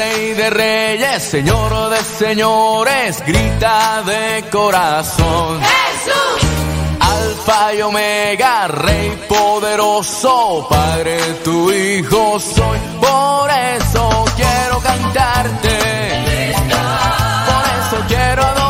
Rey de Reyes, Señor de Señores, grita de corazón. Jesús. Alfa y Omega, Rey poderoso, Padre tu Hijo soy, por eso quiero cantarte, por eso quiero adorarte,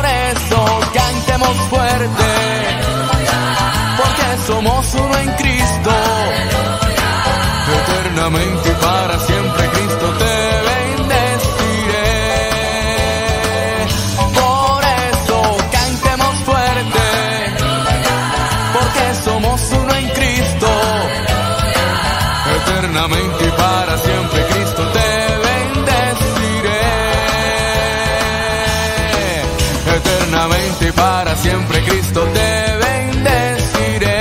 eso cantemos fuerte, porque somos uno en Cristo eternamente y para siempre Cristo te siempre Cristo te bendeciré.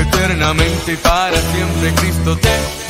Eternamente y para siempre Cristo te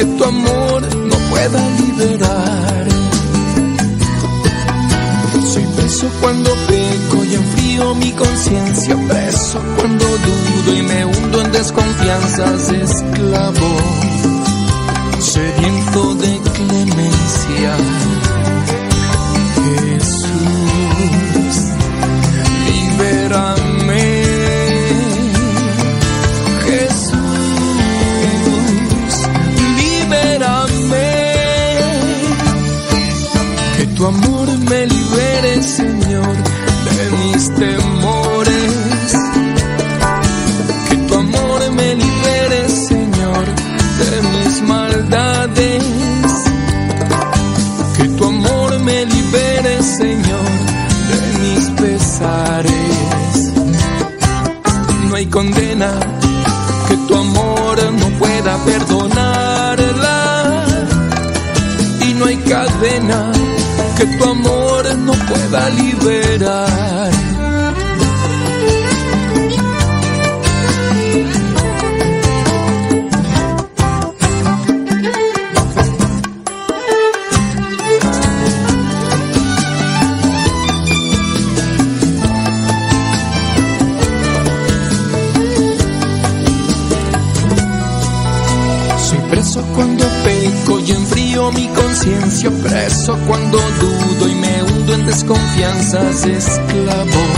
que tu amor no pueda liberar. Soy preso cuando peco y enfrío mi conciencia, preso cuando dudo y me hundo en desconfianzas, esclavo, sediento que tu amor no pueda liberar. Desconfianzas,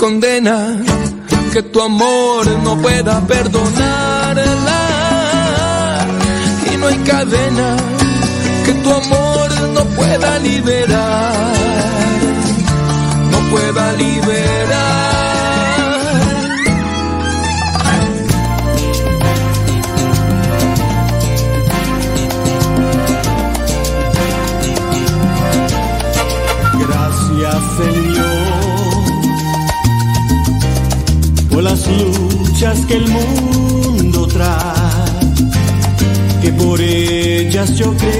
condena que tu amor no pueda perdonarla. Y no hay cadena que tu amor no pueda liberar. No pueda liberar. Que el mundo trae, que por ellas yo creceré,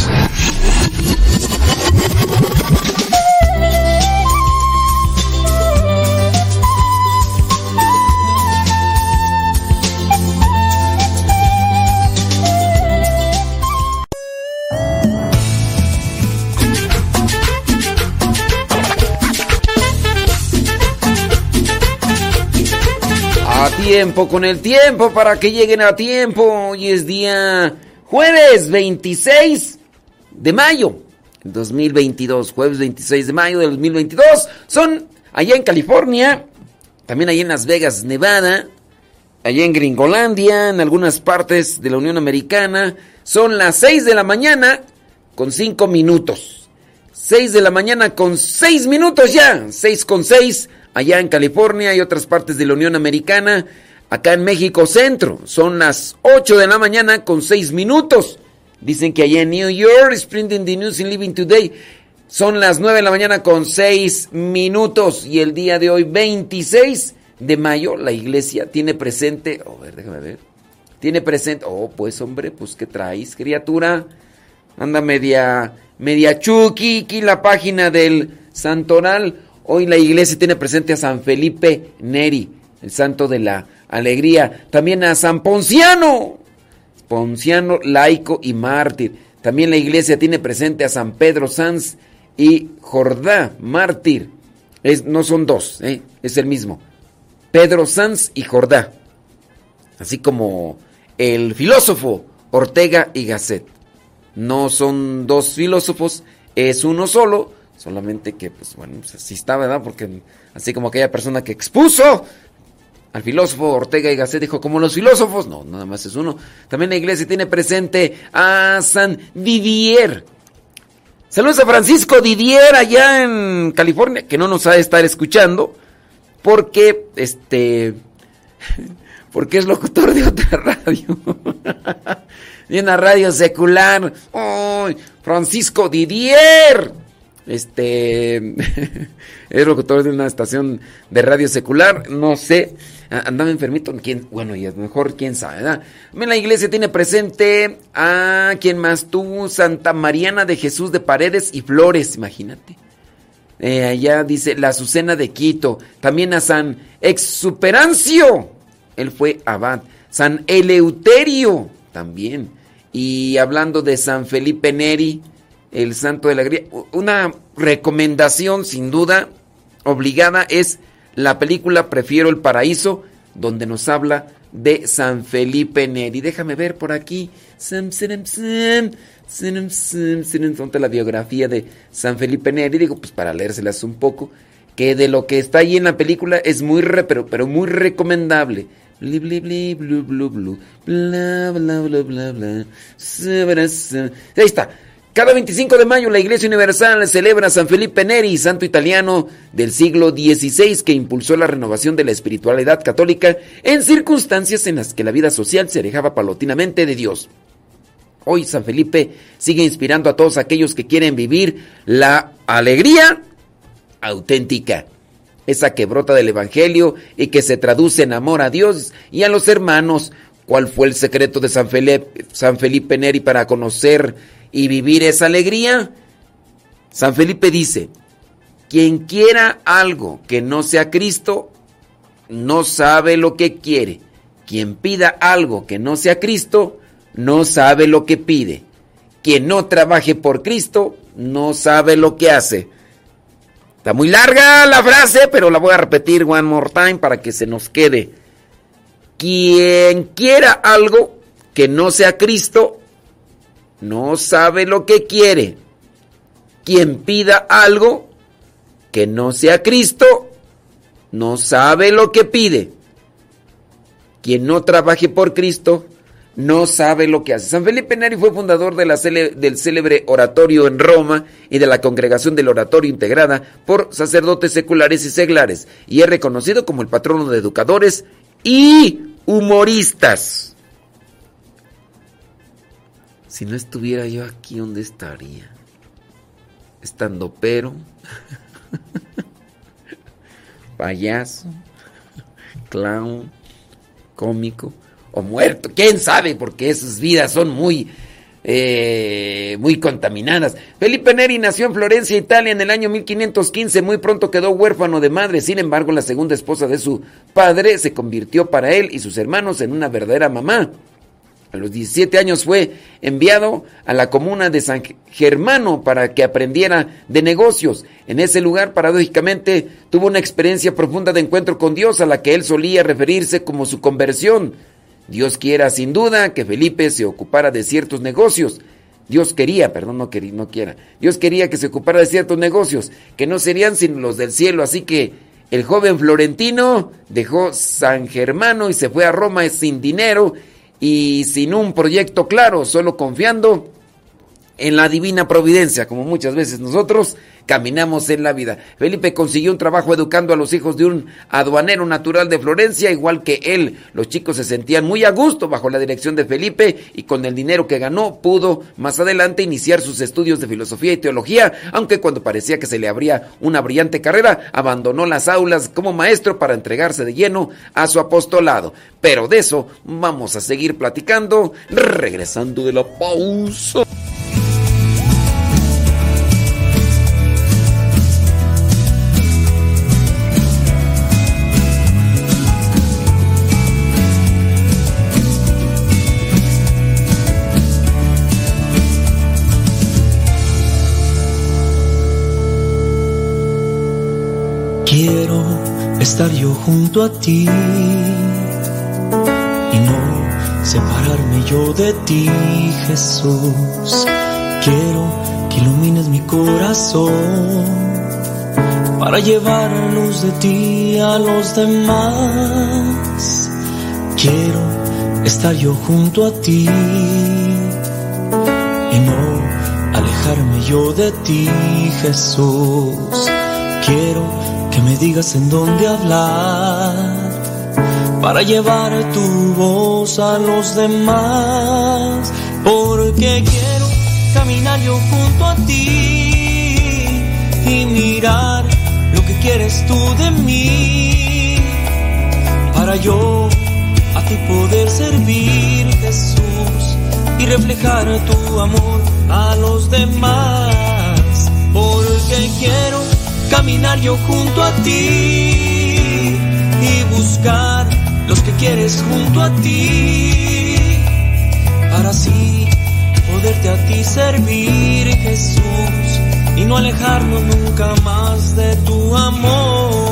Tiempo, con el tiempo, para que lleguen a tiempo. Hoy es día jueves 26 de mayo 2022. Jueves 26 de mayo del 2022. Son allá en California, también allá en Las Vegas, Nevada. allá en Gringolandia, en algunas partes de la Unión Americana. Son las 6 de la mañana con 5 minutos. 6 de la mañana con 6 minutos ya. 6 con 6 allá en California y otras partes de la Unión Americana. Acá en México Centro son las 8 de la mañana con 6 minutos. Dicen que allá en New York, Sprinting the News in Living Today, son las 9 de la mañana con 6 minutos. Y el día de hoy, 26 de mayo, la iglesia tiene presente. A ver, déjame ver. Tiene presente. Oh, pues hombre, pues ¿qué traes, criatura? Anda media, media chuki, la página del Santoral. Hoy la iglesia tiene presente a San Felipe Neri, el santo de la alegría. También a San Ponciano, Ponciano, laico y mártir. También la iglesia tiene presente a San Pedro Sanz y Jordá, mártir. No son dos, ¿eh? es el mismo. Pedro Sanz y Jordá. Así como el filósofo Ortega y Gasset. No son dos filósofos, es uno solo. Solamente que, pues bueno, pues así está, ¿verdad? Porque así como aquella persona que expuso al filósofo Ortega y Gasset dijo, como los filósofos, no, nada más es uno. También la iglesia tiene presente a San Didier. Saludos a Francisco Didier allá en California, que no nos ha de estar escuchando, porque, este, porque es locutor de otra radio. de una radio secular. ¡Ay! Francisco Didier! Este es locutor de una estación de radio secular, no sé, andaba enfermito, ¿quién? bueno, y a lo mejor quién sabe, ¿verdad? La iglesia tiene presente a quién más tú, Santa Mariana de Jesús de Paredes y Flores, imagínate. Eh, allá dice la Azucena de Quito, también a San Exuperancio, él fue abad, San Eleuterio, también, y hablando de San Felipe Neri, el santo de la alegría. Una recomendación sin duda obligada es la película Prefiero el Paraíso, donde nos habla de San Felipe Neri. Déjame ver por aquí. Donde la biografía de San Felipe Neri. Digo, pues para leérselas un poco. Que de lo que está ahí en la película es muy, re, pero, pero muy recomendable. Bli, bli, bli, blu, blu, blu, bla, bla, bla, bla, bla. Ahí está. Cada 25 de mayo la Iglesia Universal celebra a San Felipe Neri, santo italiano del siglo XVI que impulsó la renovación de la espiritualidad católica en circunstancias en las que la vida social se alejaba palotinamente de Dios. Hoy San Felipe sigue inspirando a todos aquellos que quieren vivir la alegría auténtica, esa que brota del Evangelio y que se traduce en amor a Dios y a los hermanos. ¿Cuál fue el secreto de San Felipe, San Felipe Neri para conocer y vivir esa alegría? San Felipe dice, quien quiera algo que no sea Cristo, no sabe lo que quiere. Quien pida algo que no sea Cristo, no sabe lo que pide. Quien no trabaje por Cristo, no sabe lo que hace. Está muy larga la frase, pero la voy a repetir one more time para que se nos quede. Quien quiera algo que no sea Cristo, no sabe lo que quiere. Quien pida algo que no sea Cristo, no sabe lo que pide. Quien no trabaje por Cristo, no sabe lo que hace. San Felipe Neri fue fundador del célebre oratorio en Roma y de la congregación del oratorio integrada por sacerdotes seculares y seglares, y es reconocido como el patrono de educadores y humoristas. Si no estuviera yo aquí, ¿dónde estaría? Estando pero, payaso, clown, cómico o muerto, quién sabe, porque esas vidas son muy, eh, muy contaminadas. Felipe Neri nació en Florencia, Italia, en el año 1515. Muy pronto quedó huérfano de madre. Sin embargo, la segunda esposa de su padre se convirtió para él y sus hermanos en una verdadera mamá. A los 17 años fue enviado a la comuna de San Germano para que aprendiera de negocios. En ese lugar, paradójicamente, tuvo una experiencia profunda de encuentro con Dios a la que él solía referirse como su conversión. Dios quiera, sin duda, que Felipe se ocupara de ciertos negocios. Dios quería, perdón, no, quería, no quiera. Dios quería que se ocupara de ciertos negocios, que no serían sino los del cielo. Así que El joven florentino dejó San Germano y se fue a Roma sin dinero y sin un proyecto claro, solo confiando en la divina providencia, como muchas veces nosotros caminamos en la vida. Felipe consiguió un trabajo educando a los hijos de un aduanero natural de Florencia, igual que él. Los chicos se sentían muy a gusto bajo la dirección de Felipe y con el dinero que ganó pudo más adelante iniciar sus estudios de filosofía y teología, aunque cuando parecía que se le abría una brillante carrera, abandonó las aulas como maestro para entregarse de lleno a su apostolado. Pero de eso vamos a seguir platicando regresando de la pausa. Quiero estar yo junto a ti y no separarme yo de ti, Jesús. Quiero que ilumines mi corazón para llevar luz de ti a los demás. Quiero estar yo junto a ti y no alejarme yo de ti, Jesús. Quiero que me digas en dónde hablar para llevar tu voz a los demás, porque quiero caminar yo junto a ti y mirar lo que quieres tú de mí, para yo a ti poder servir Jesús y reflejar tu amor a los demás, porque quiero caminar yo junto a ti y buscar los que quieres junto a ti para así poderte a ti servir Jesús y no alejarnos nunca más de tu amor.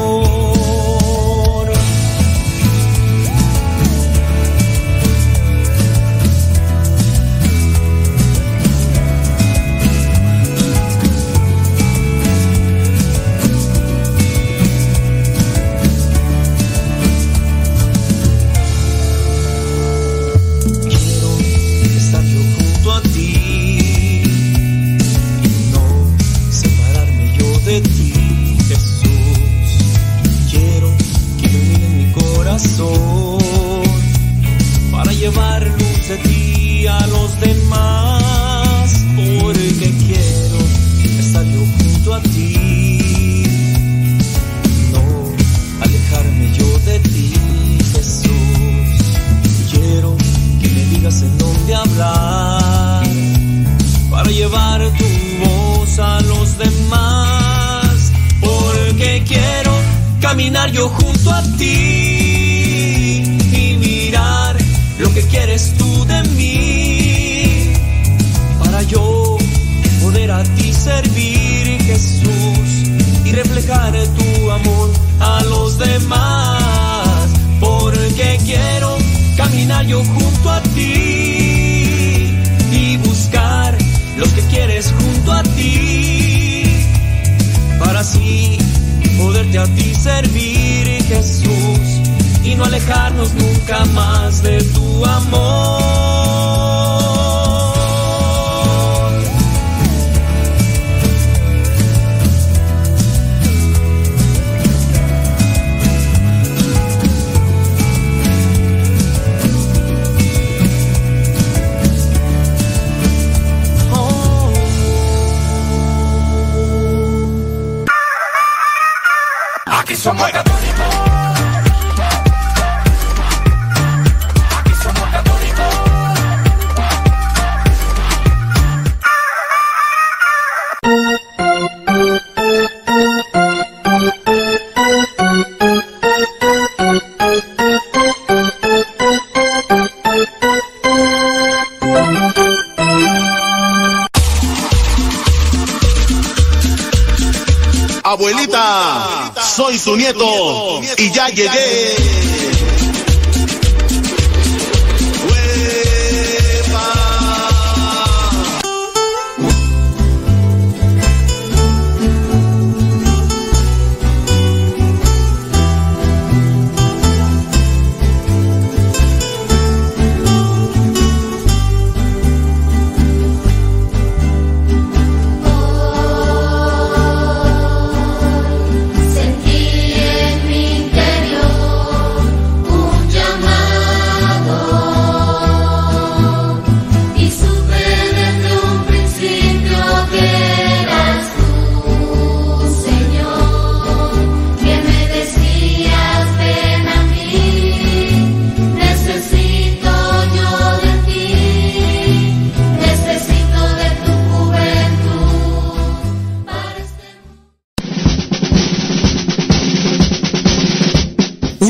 agege.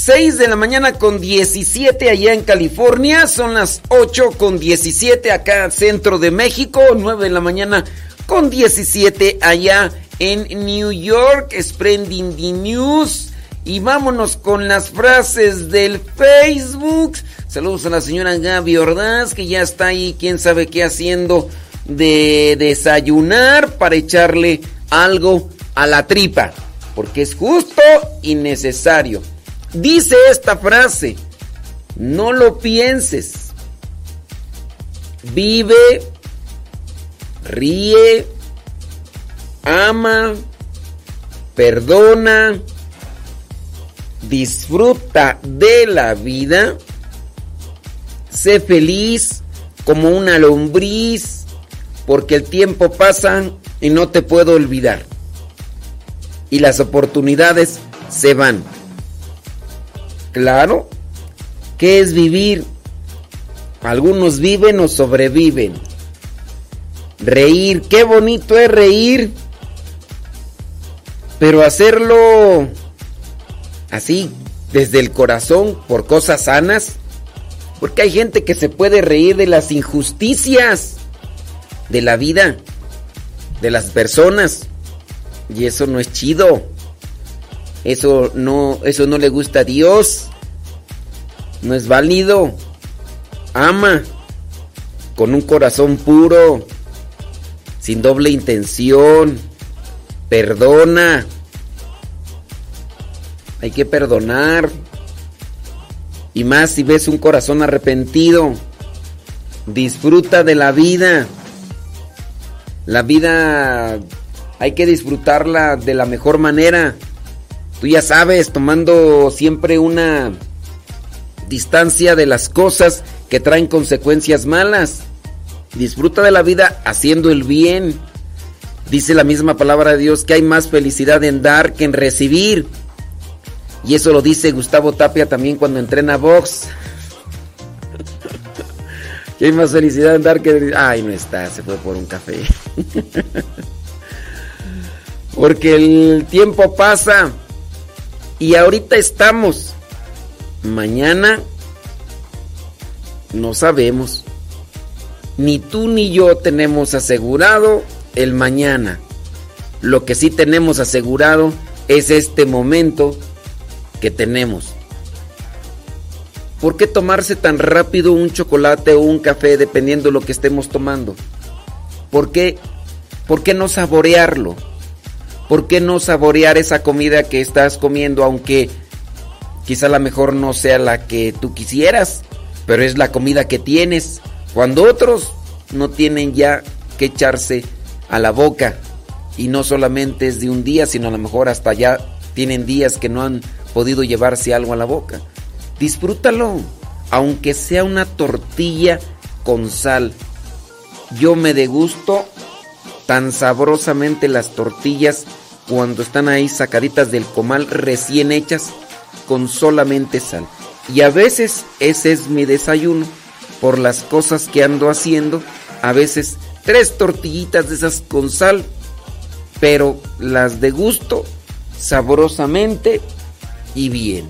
6 de la mañana con 17 allá en California. Son las 8 con 17 acá centro de México. 9 de la mañana con 17 allá en New York. Spreading the news. Y vámonos con las frases del Facebook. Saludos a la señora Gaby Ordaz que ya está ahí, quién sabe qué haciendo de desayunar para echarle algo a la tripa porque es justo y necesario. Dice esta frase, no lo pienses, vive, ríe, ama, perdona, disfruta de la vida, sé feliz como una lombriz, porque el tiempo pasa y no te puedo olvidar y las oportunidades se van. Claro, ¿qué es vivir? Algunos viven o sobreviven. Reír, qué bonito es reír, pero hacerlo así, desde el corazón, por cosas sanas. Porque hay gente que se puede reír de las injusticias de la vida, de las personas. Y eso no es chido. Eso no, eso no le gusta a Dios. No es válido. Ama con un corazón puro, sin doble intención. Perdona. Hay que perdonar. Y más si ves un corazón arrepentido. Disfruta de la vida. La vida hay que disfrutarla de la mejor manera. Tú ya sabes, tomando siempre una distancia de las cosas que traen consecuencias malas. Disfruta de la vida haciendo el bien. Dice la misma palabra de Dios que hay más felicidad en dar que en recibir. Y eso lo dice Gustavo Tapia también cuando entrena box. que hay más felicidad en dar que... Ay, no está, se fue por un café. Porque el tiempo pasa y ahorita estamos. Mañana no sabemos. Ni tú ni yo tenemos asegurado el mañana. Lo que sí tenemos asegurado es este momento que tenemos. ¿Por qué tomarse tan rápido un chocolate o un café dependiendo de lo que estemos tomando? ¿Por qué, ¿Por qué no saborearlo? ¿Por qué no saborear esa comida que estás comiendo aunque quizá la mejor no sea la que tú quisieras, pero es la comida que tienes? Cuando otros no tienen ya que echarse a la boca y no solamente es de un día, sino a lo mejor hasta ya tienen días que no han podido llevarse algo a la boca. Disfrútalo, aunque sea una tortilla con sal. Yo me degusto tan sabrosamente las tortillas cuando están ahí sacaditas del comal recién hechas con solamente sal. Y a veces ese es mi desayuno por las cosas que ando haciendo. A veces tres tortillitas de esas con sal, pero las de gusto sabrosamente y bien.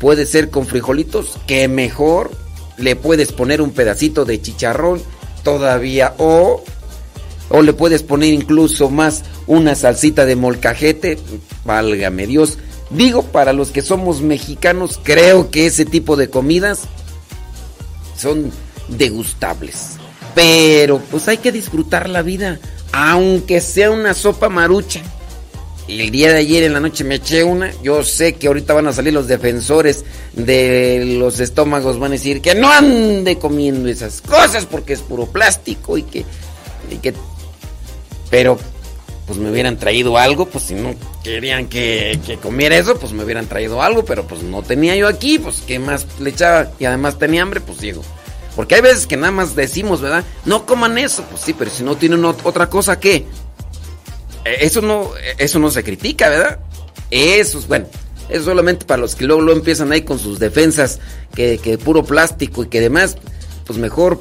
Puede ser con frijolitos, que mejor. Le puedes poner un pedacito de chicharrón todavía o o le puedes poner incluso más una salsita de molcajete, válgame Dios. Digo, para los que somos mexicanos, creo que ese tipo de comidas son degustables. Pero pues hay que disfrutar la vida, aunque sea una sopa marucha. El día de ayer en la noche me eché una. Yo sé que ahorita van a salir los defensores de los estómagos, van a decir que no ande comiendo esas cosas porque es puro plástico y que, y que pero pues me hubieran traído algo, pues si no querían que, que, comiera eso, pues me hubieran traído algo, pero pues no tenía yo aquí, pues qué más le echaba y además tenía hambre, pues digo. Porque hay veces que nada más decimos, ¿verdad? No coman eso, pues sí, pero si no tienen otra cosa, ¿qué? E, eso no, eso no se critica, ¿verdad? Eso es, bueno, es solamente para los que luego lo empiezan ahí con sus defensas, que, que puro plástico y que demás, pues mejor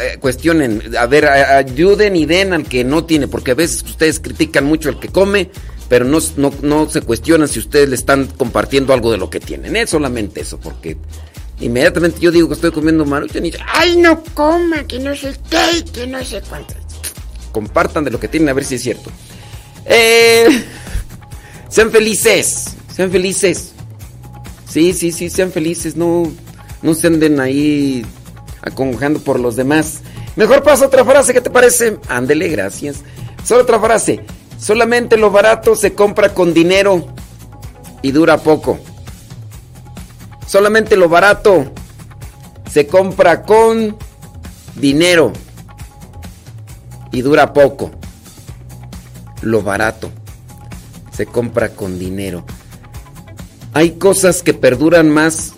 eh, cuestionen, a ver, ayuden y den al que no tiene, porque a veces ustedes critican mucho al que come, pero no, no, se cuestionan si ustedes le están compartiendo algo de lo que tienen. Es solamente eso, porque inmediatamente yo digo que estoy comiendo maruchan y ay, no coma, que no sé qué, que no sé cuánto. Compartan de lo que tienen a ver si es cierto. Eh, sean felices, sean felices. Sí, sí, sí, sean felices, no, no se anden ahí acongojando por los demás. Mejor pasa otra frase, ¿qué te parece? Ándele, gracias. Solo otra frase. Solamente lo barato se compra con dinero y dura poco. Solamente lo barato se compra con dinero y dura poco. Lo barato se compra con dinero. Hay cosas que perduran más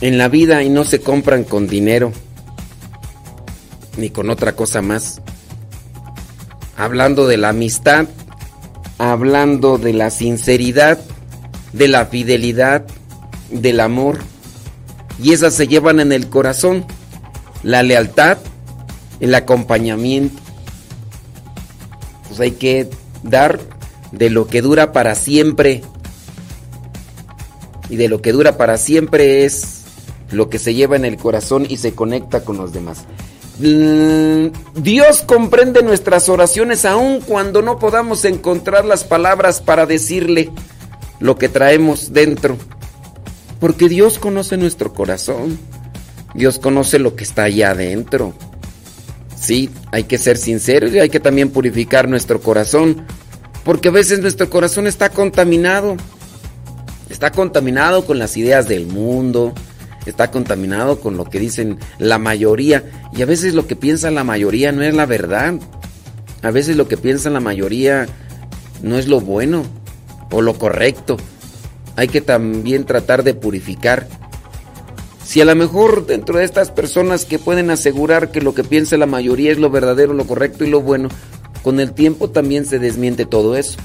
en la vida y no se compran con dinero ni con otra cosa más. Hablando de la amistad, hablando de la sinceridad, de la fidelidad, del amor. Y esas se llevan en el corazón. La lealtad, el acompañamiento. Pues hay que dar de lo que dura para siempre. Y de lo que dura para siempre es lo que se lleva en el corazón y se conecta con los demás. Mm, Dios comprende nuestras oraciones aun cuando no podamos encontrar las palabras para decirle lo que traemos dentro. Porque Dios conoce nuestro corazón. Dios conoce lo que está allá adentro. Sí, hay que ser sinceros y hay que también purificar nuestro corazón. Porque a veces nuestro corazón está contaminado. Está contaminado con las ideas del mundo, está contaminado con lo que dicen la mayoría. Y a veces lo que piensa la mayoría no es la verdad. A veces lo que piensa la mayoría no es lo bueno o lo correcto. Hay que también tratar de purificar. Si a lo mejor dentro de estas personas que pueden asegurar que lo que piensa la mayoría es lo verdadero, lo correcto y lo bueno, con el tiempo también se desmiente todo eso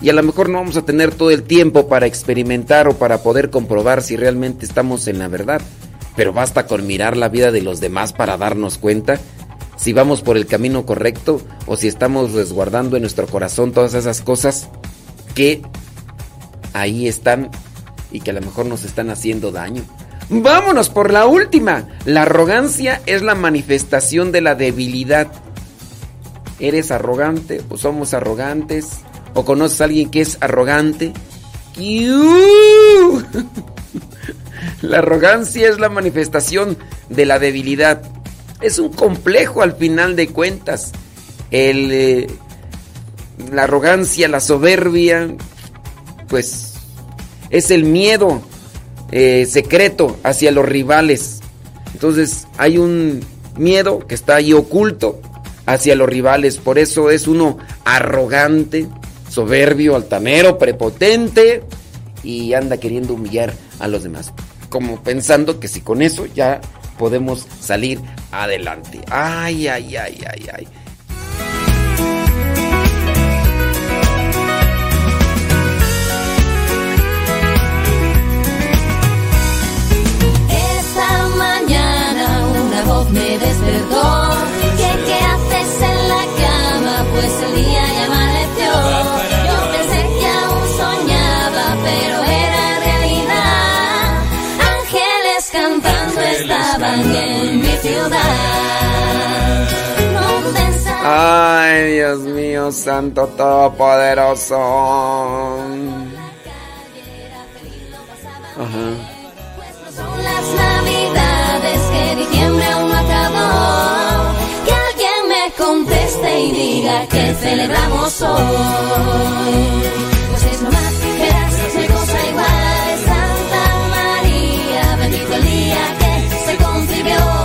y a lo mejor no vamos a tener todo el tiempo para experimentar o para poder comprobar si realmente estamos en la verdad. Pero basta con mirar la vida de los demás para darnos cuenta si vamos por el camino correcto o si estamos resguardando en nuestro corazón todas esas cosas que ahí están y que a lo mejor nos están haciendo daño. Vámonos por la última. La arrogancia es la manifestación de la debilidad. ¿Eres arrogante o somos arrogantes? O conoces a alguien que es arrogante. La arrogancia es la manifestación de la debilidad. Es un complejo al final de cuentas. El, eh, la arrogancia, la soberbia, pues es el miedo eh, secreto hacia los rivales. Entonces hay un miedo que está ahí oculto hacia los rivales. Por eso es uno arrogante soberbio, altanero, prepotente y anda queriendo humillar a los demás. Como pensando que si con eso ya podemos salir adelante. Ay, ay, ay, ay, ay. Esta mañana una voz me despertó. ¿Qué, qué haces en la cama? Pues el día ya Ay, Dios mío, Santo Todopoderoso. Ajá. Son las navidades que diciembre aún no acabó. Que alguien me conteste y diga que celebramos hoy. Pues es lo más, verás, no cosa igual. Santa María, bendito el día que se concibió.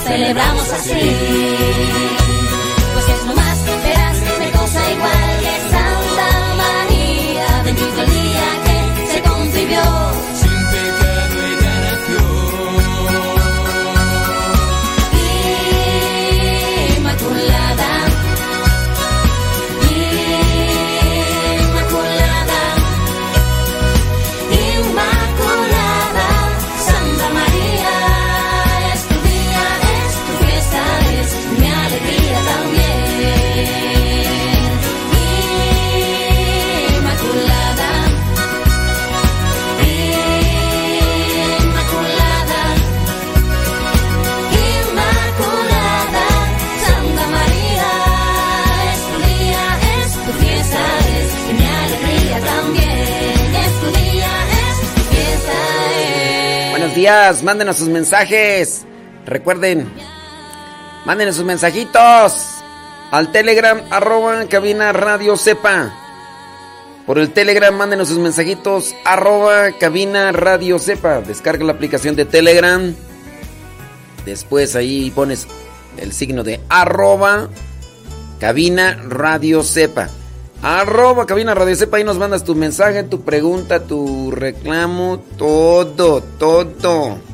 Celebramos así. Días, mándenos sus mensajes. Recuerden, mándenos sus mensajitos al Telegram, arroba cabina radio sepa. Por el Telegram, mándenos sus mensajitos, arroba cabina radio sepa. Descarga la aplicación de Telegram. Después ahí pones el signo de arroba cabina radio sepa. Arroba cabina radio sepa. Ahí nos mandas tu mensaje, tu pregunta, tu reclamo, todo, todo.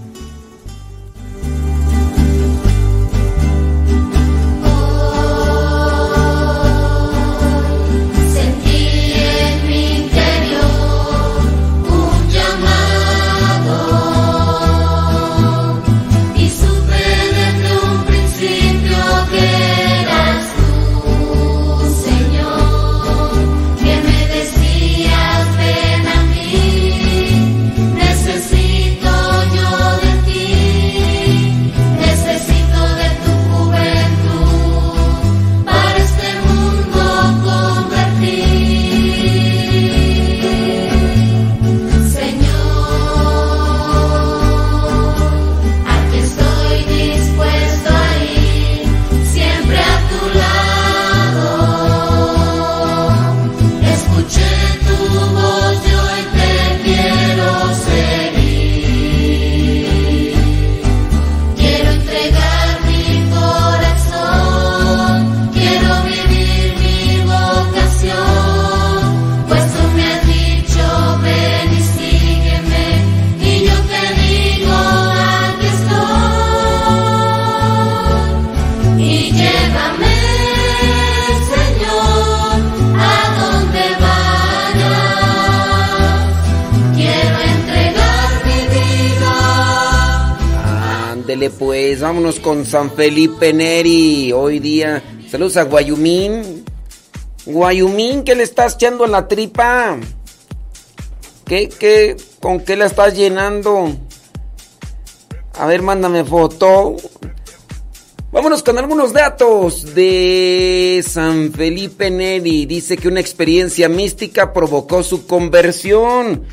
Pues, vámonos con San Felipe Neri. Hoy día, saludos a Guayumín. Guayumín, ¿qué le estás echando en la tripa? ¿Qué, qué, con qué la estás llenando? A ver, mándame foto. Vámonos con algunos datos de San Felipe Neri. Dice que una experiencia mística provocó su conversión.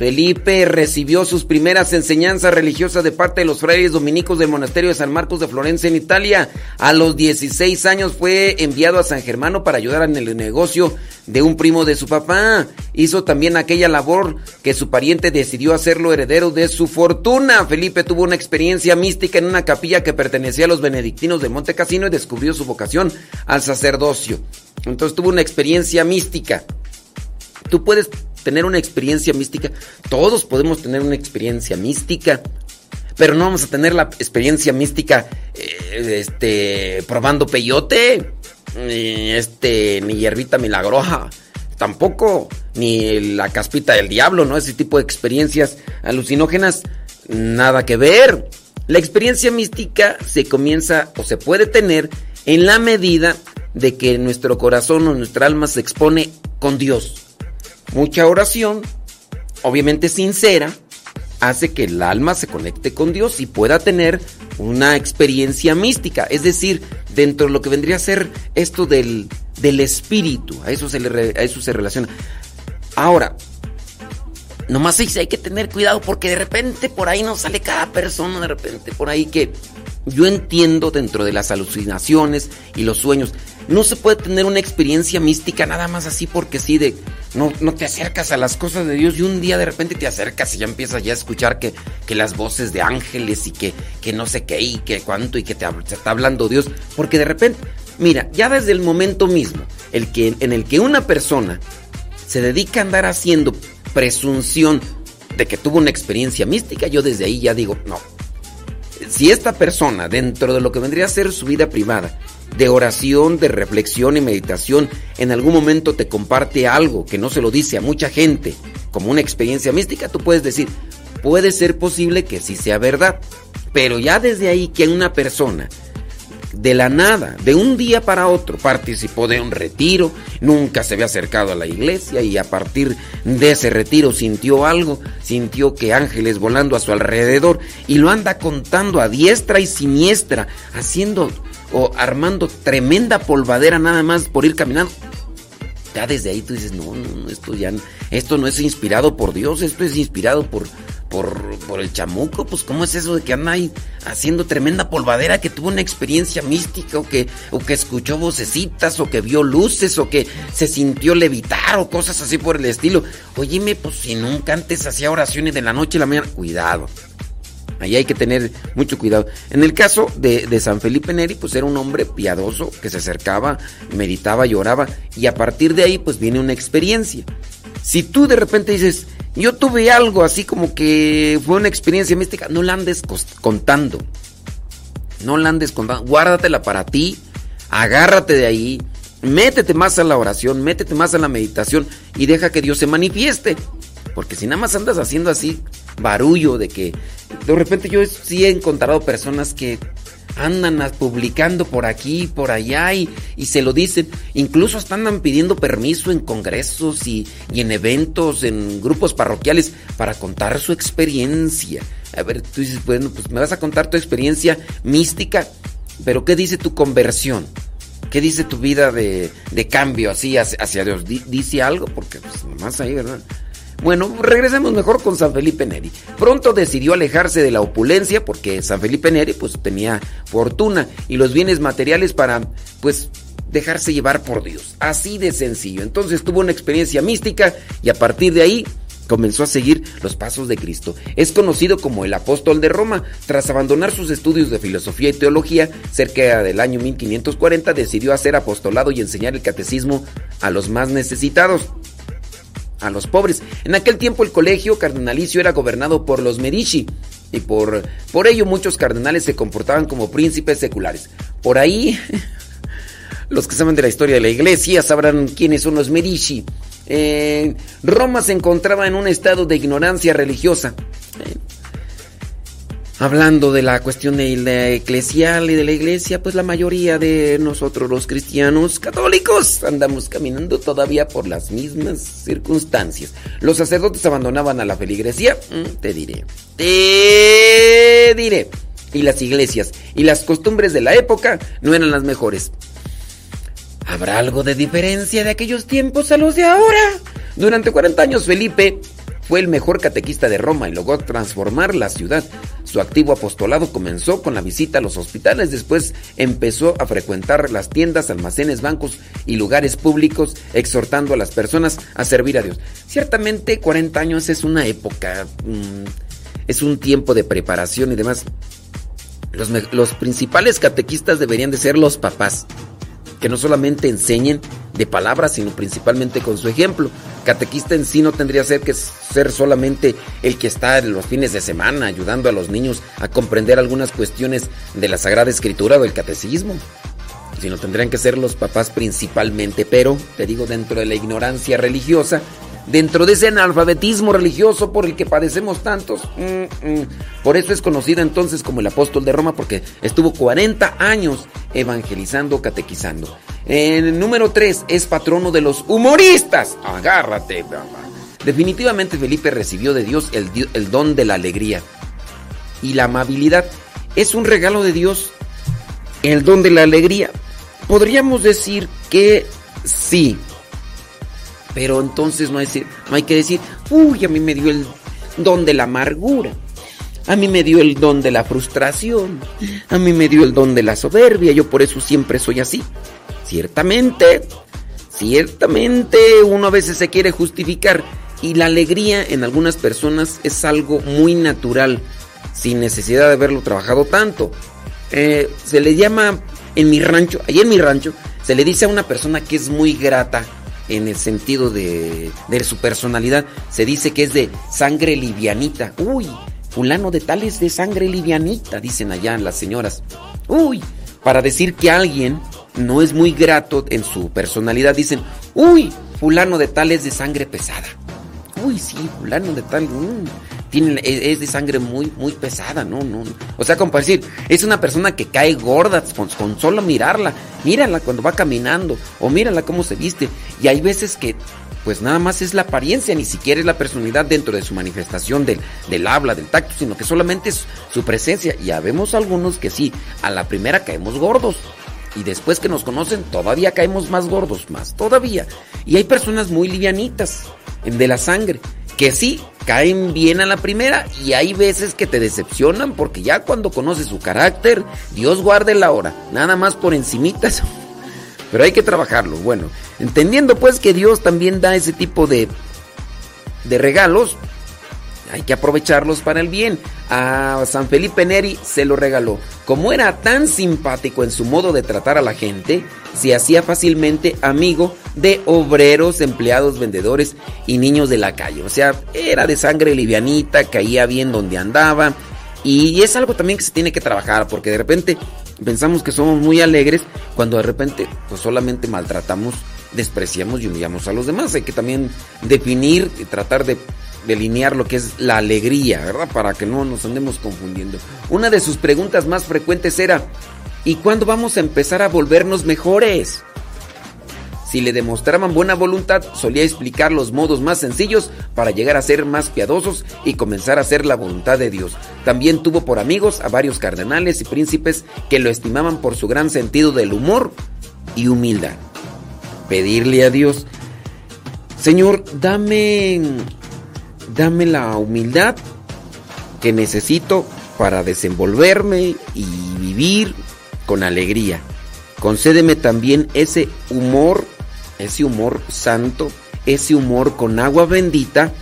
Felipe recibió sus primeras enseñanzas religiosas de parte de los frailes dominicos del monasterio de San Marcos de Florencia en Italia. A los 16 años fue enviado a San Germano para ayudar en el negocio de un primo de su papá. Hizo también aquella labor que su pariente decidió hacerlo heredero de su fortuna. Felipe tuvo una experiencia mística en una capilla que pertenecía a los benedictinos de Monte Cassino y descubrió su vocación al sacerdocio. Entonces tuvo una experiencia mística. Tú puedes tener una experiencia mística. Todos podemos tener una experiencia mística. Pero no vamos a tener la experiencia mística eh, este, probando peyote. Ni, este, ni hierbita milagrosa. Tampoco. Ni la caspita del diablo, ¿no? Ese tipo de experiencias alucinógenas. Nada que ver. La experiencia mística se comienza o se puede tener en la medida de que nuestro corazón o nuestra alma se expone con Dios mucha oración, obviamente sincera, hace que el alma se conecte con Dios y pueda tener una experiencia mística. Es decir, dentro de lo que vendría a ser esto del, del espíritu, a eso, se le, a eso se relaciona. Ahora, nomás hay, que tener cuidado porque de repente por ahí nos sale cada persona, de repente por ahí que yo entiendo dentro de las alucinaciones y los sueños. No se puede tener una experiencia mística nada más así porque sí, de no, no te acercas a las cosas de Dios y un día de repente te acercas y ya empiezas ya a escuchar que, que las voces de ángeles y que, que no sé qué y que cuánto y que te, te está hablando Dios. Porque de repente, mira, ya desde el momento mismo el que, en el que una persona se dedica a andar haciendo presunción de que tuvo una experiencia mística, yo desde ahí ya digo, no. Si esta persona, dentro de lo que vendría a ser su vida privada, de oración, de reflexión y meditación, en algún momento te comparte algo que no se lo dice a mucha gente, como una experiencia mística, tú puedes decir, puede ser posible que sí sea verdad. Pero ya desde ahí que una persona de la nada, de un día para otro, participó de un retiro, nunca se había acercado a la iglesia y a partir de ese retiro sintió algo, sintió que ángeles volando a su alrededor y lo anda contando a diestra y siniestra, haciendo o armando tremenda polvadera nada más por ir caminando. Ya desde ahí tú dices, no, no, esto ya, esto no es inspirado por Dios, esto es inspirado por, por, por el chamuco, pues cómo es eso de que anda ahí haciendo tremenda polvadera, que tuvo una experiencia mística, o que, o que escuchó vocecitas, o que vio luces, o que se sintió levitar, o cosas así por el estilo. Oíme, pues si nunca antes hacía oraciones de la noche a la mañana, cuidado. Ahí hay que tener mucho cuidado. En el caso de, de, San Felipe Neri, pues era un hombre piadoso que se acercaba, meditaba, lloraba, y a partir de ahí, pues viene una experiencia. Si tú de repente dices, yo tuve algo así como que fue una experiencia mística, no la andes contando. No la andes contando. Guárdatela para ti, agárrate de ahí, métete más a la oración, métete más a la meditación y deja que Dios se manifieste. Porque si nada más andas haciendo así barullo de que de repente yo sí he encontrado personas que andan publicando por aquí, por allá y, y se lo dicen. Incluso hasta andan pidiendo permiso en congresos y, y, en eventos, en grupos parroquiales para contar su experiencia. A ver, tú dices, pues me vas a contar tu experiencia mística, pero ¿qué dice tu conversión? ¿Qué dice tu vida de, de cambio así hacia, hacia Dios? ¿Dice algo? Porque pues nomás ahí, ¿verdad? Bueno, regresemos mejor con San Felipe Neri. Pronto decidió alejarse de la opulencia porque San Felipe Neri pues tenía fortuna y los bienes materiales para pues dejarse llevar por Dios. Así de sencillo. Entonces tuvo una experiencia mística y a partir de ahí comenzó a seguir los pasos de Cristo. Es conocido como el apóstol de Roma. Tras abandonar sus estudios de filosofía y teología, cerca del año 1540 decidió hacer apostolado y enseñar el catecismo a los más necesitados a los pobres. En aquel tiempo el colegio cardenalicio era gobernado por los Medici y por, por ello muchos cardenales se comportaban como príncipes seculares. Por ahí, los que saben de la historia de la iglesia sabrán quiénes son los Medici. Eh, Roma se encontraba en un estado de ignorancia religiosa. Hablando de la cuestión de la eclesial y de la iglesia, pues la mayoría de nosotros los cristianos católicos andamos caminando todavía por las mismas circunstancias. Los sacerdotes abandonaban a la feligresía, te diré, te diré. Y las iglesias y las costumbres de la época no eran las mejores. ¿Habrá algo de diferencia de aquellos tiempos a los de ahora? Durante 40 años Felipe fue el mejor catequista de Roma y logró transformar la ciudad. Su activo apostolado comenzó con la visita a los hospitales, después empezó a frecuentar las tiendas, almacenes, bancos y lugares públicos, exhortando a las personas a servir a Dios. Ciertamente 40 años es una época, mmm, es un tiempo de preparación y demás. Los, los principales catequistas deberían de ser los papás que no solamente enseñen de palabras, sino principalmente con su ejemplo. Catequista en sí no tendría ser que ser solamente el que está en los fines de semana ayudando a los niños a comprender algunas cuestiones de la Sagrada Escritura o del catecismo, sino tendrían que ser los papás principalmente, pero te digo dentro de la ignorancia religiosa, dentro de ese analfabetismo religioso por el que padecemos tantos. Mm, mm. Por eso es conocido entonces como el apóstol de Roma, porque estuvo 40 años evangelizando, catequizando. El número 3 es patrono de los humoristas. Agárrate. Definitivamente Felipe recibió de Dios el don de la alegría y la amabilidad. Es un regalo de Dios el don de la alegría. Podríamos decir que sí, pero entonces no hay, no hay, que decir, uy, a mí me dio el don de la amargura. A mí me dio el don de la frustración. A mí me dio el don de la soberbia. Yo por eso siempre soy así. Ciertamente, ciertamente uno a veces se quiere justificar. Y la alegría en algunas personas es algo muy natural, sin necesidad de haberlo trabajado tanto. Eh, se le llama en mi rancho, ahí en mi rancho, se le dice a una persona que es muy grata en el sentido de, de su personalidad. Se dice que es de sangre livianita. Uy, fulano de tal es de sangre livianita, dicen allá las señoras. Uy, para decir que alguien no es muy grato en su personalidad, dicen, uy, fulano de tal es de sangre pesada. Uy, sí, fulano de tal, mm, tiene, es, de sangre muy, muy pesada, no, no. no. O sea, como para decir, es una persona que cae gorda con, con solo mirarla. Mírala cuando va caminando, o mírala cómo se viste. Y hay veces que, pues nada más es la apariencia, ni siquiera es la personalidad dentro de su manifestación del, del habla, del tacto, sino que solamente es su presencia. Y ya vemos algunos que sí, a la primera caemos gordos. Y después que nos conocen, todavía caemos más gordos, más todavía. Y hay personas muy livianitas de la sangre, que sí, caen bien a la primera y hay veces que te decepcionan porque ya cuando conoces su carácter, Dios guarde la hora, nada más por encimitas. Pero hay que trabajarlo, bueno, entendiendo pues que Dios también da ese tipo de, de regalos, hay que aprovecharlos para el bien. A San Felipe Neri se lo regaló. Como era tan simpático en su modo de tratar a la gente, se hacía fácilmente amigo de obreros, empleados, vendedores y niños de la calle. O sea, era de sangre livianita, caía bien donde andaba. Y es algo también que se tiene que trabajar, porque de repente pensamos que somos muy alegres, cuando de repente pues solamente maltratamos, despreciamos y humillamos a los demás. Hay que también definir y tratar de delinear lo que es la alegría, ¿verdad? Para que no nos andemos confundiendo. Una de sus preguntas más frecuentes era, ¿y cuándo vamos a empezar a volvernos mejores? Si le demostraban buena voluntad, solía explicar los modos más sencillos para llegar a ser más piadosos y comenzar a hacer la voluntad de Dios. También tuvo por amigos a varios cardenales y príncipes que lo estimaban por su gran sentido del humor y humildad. Pedirle a Dios, Señor, dame dame la humildad que necesito para desenvolverme y vivir con alegría. Concédeme también ese humor, ese humor santo, ese humor con agua bendita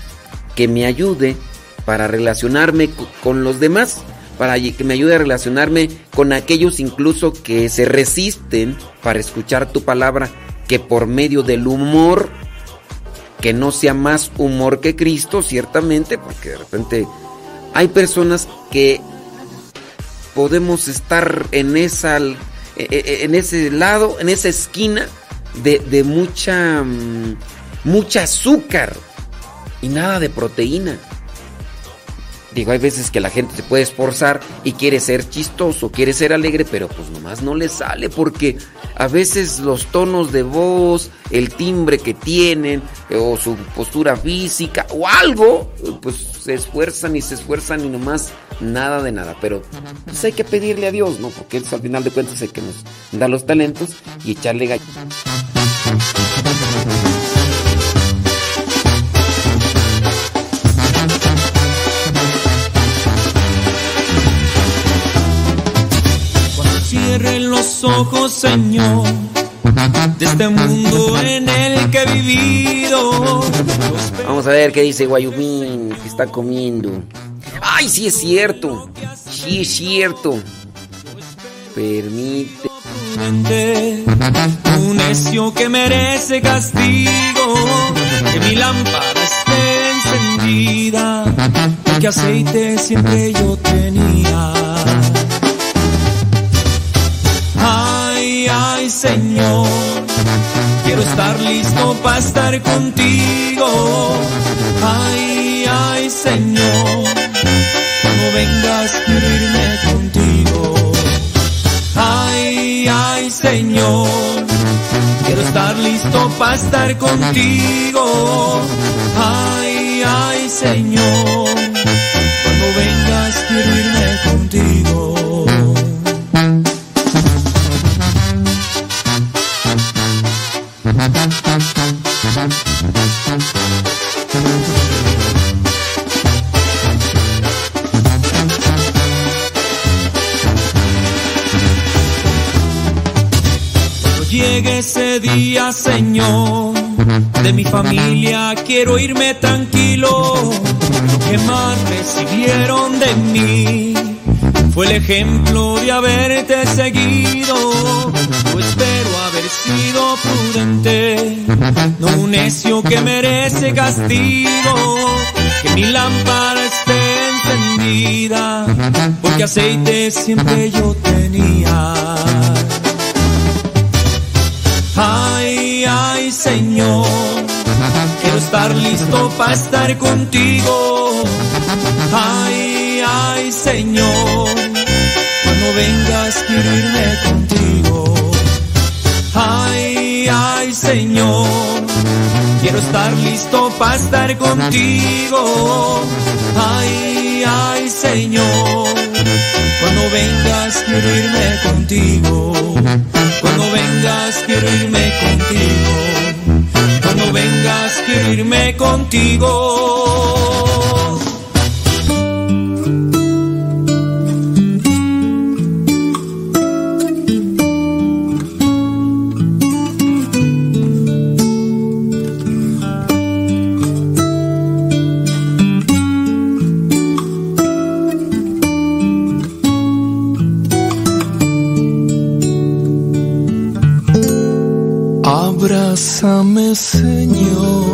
que me ayude para relacionarme con los demás, para que me ayude a relacionarme con aquellos incluso que se resisten para escuchar tu palabra, que por medio del humor que no sea más humor que Cristo, ciertamente, porque de repente hay personas que podemos estar en esa en ese lado, en esa esquina de, de mucha mm, mucha azúcar y nada de proteína. Digo, hay veces que la gente se puede esforzar y quiere ser chistoso, quiere ser alegre, pero pues nomás no le sale porque a veces los tonos de voz, el timbre que tienen o su postura física o algo, pues se esfuerzan y se esfuerzan y nomás nada de nada. Pero pues hay que pedirle a Dios, ¿no? Porque es al final de cuentas el que nos da los talentos y echarle gallo. Los ojos, Señor, de este mundo en el que he vivido. Vamos a ver qué dice Guayumín, que está comiendo. ¡Ay, sí es cierto! Sí es cierto. Permite. Un necio que merece castigo, que mi lámpara esté encendida, que aceite siempre yo tenía. Ay, Señor, quiero estar listo para estar contigo. Ay, ay, Señor, cuando vengas quiero irme contigo. Ay, ay, Señor, quiero estar listo para estar contigo. Ay, ay, Señor, cuando vengas quiero irme contigo. llegue ese día, Señor. De mi familia quiero irme tranquilo. Lo que más recibieron de mí fue el ejemplo de haberte seguido. Yo espero sido prudente, no un necio que merece castigo. Que mi lámpara esté encendida, porque aceite siempre yo tenía. Ay, ay, Señor, quiero estar listo para estar contigo. Ay, ay, Señor, cuando vengas quiero irme contigo. Señor, quiero estar listo para estar contigo. Ay, ay, Señor, cuando vengas quiero irme contigo. Cuando vengas quiero irme contigo. Cuando vengas quiero irme contigo. Abrázame, Señor.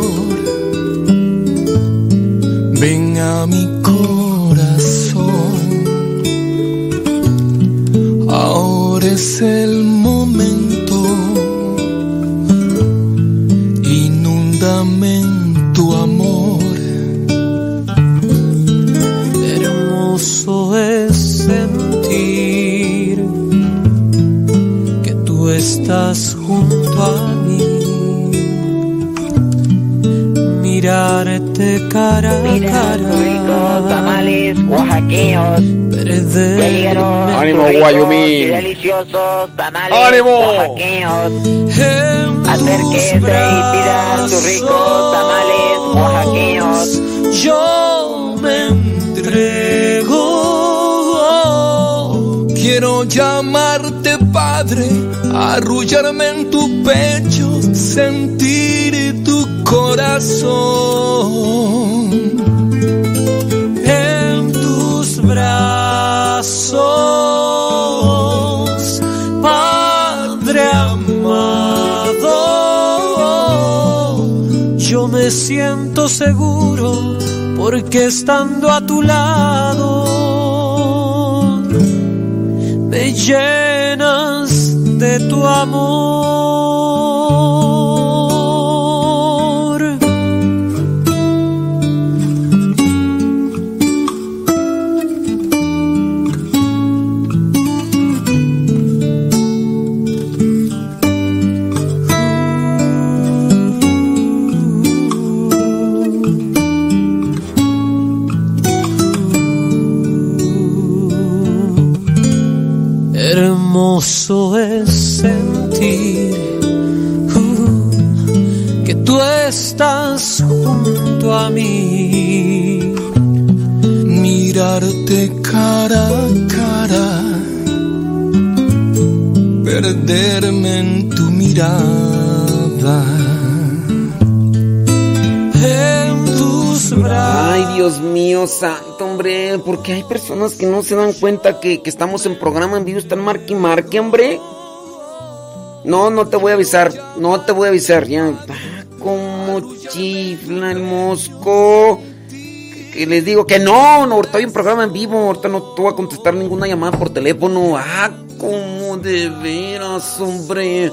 Ven a mi corazón. Ahora es el momento. Inúndame tu amor. Hermoso es sentir que tú estás Mirarte cara a cara. tamales oaxaqueños. Ya llegaron Ánimo, Guayumín. deliciosos tamales Ánimo. oaxaqueños. Acérquese y pida sus ricos tamales oaxaqueños. Yo me entrego. Quiero llamarte Padre, arrullarme en tu pecho, sentir corazón. en tus brazos, Padre amado. Yo me siento seguro porque estando a tu lado me llenas de tu amor. Hermoso es sentir uh, que tú estás junto a mí. Mirarte cara a cara, perderme en tu mirada. Ay, Dios mío, santo, hombre. Porque hay personas que no se dan cuenta que, que estamos en programa en vivo. Están marque y marque, hombre. No, no te voy a avisar. No te voy a avisar. Ya. Ah, como chifla el mosco. Que, les digo que no, no, estoy en programa en vivo. Ahorita no te voy a contestar ninguna llamada por teléfono. Ah, como de veras, hombre.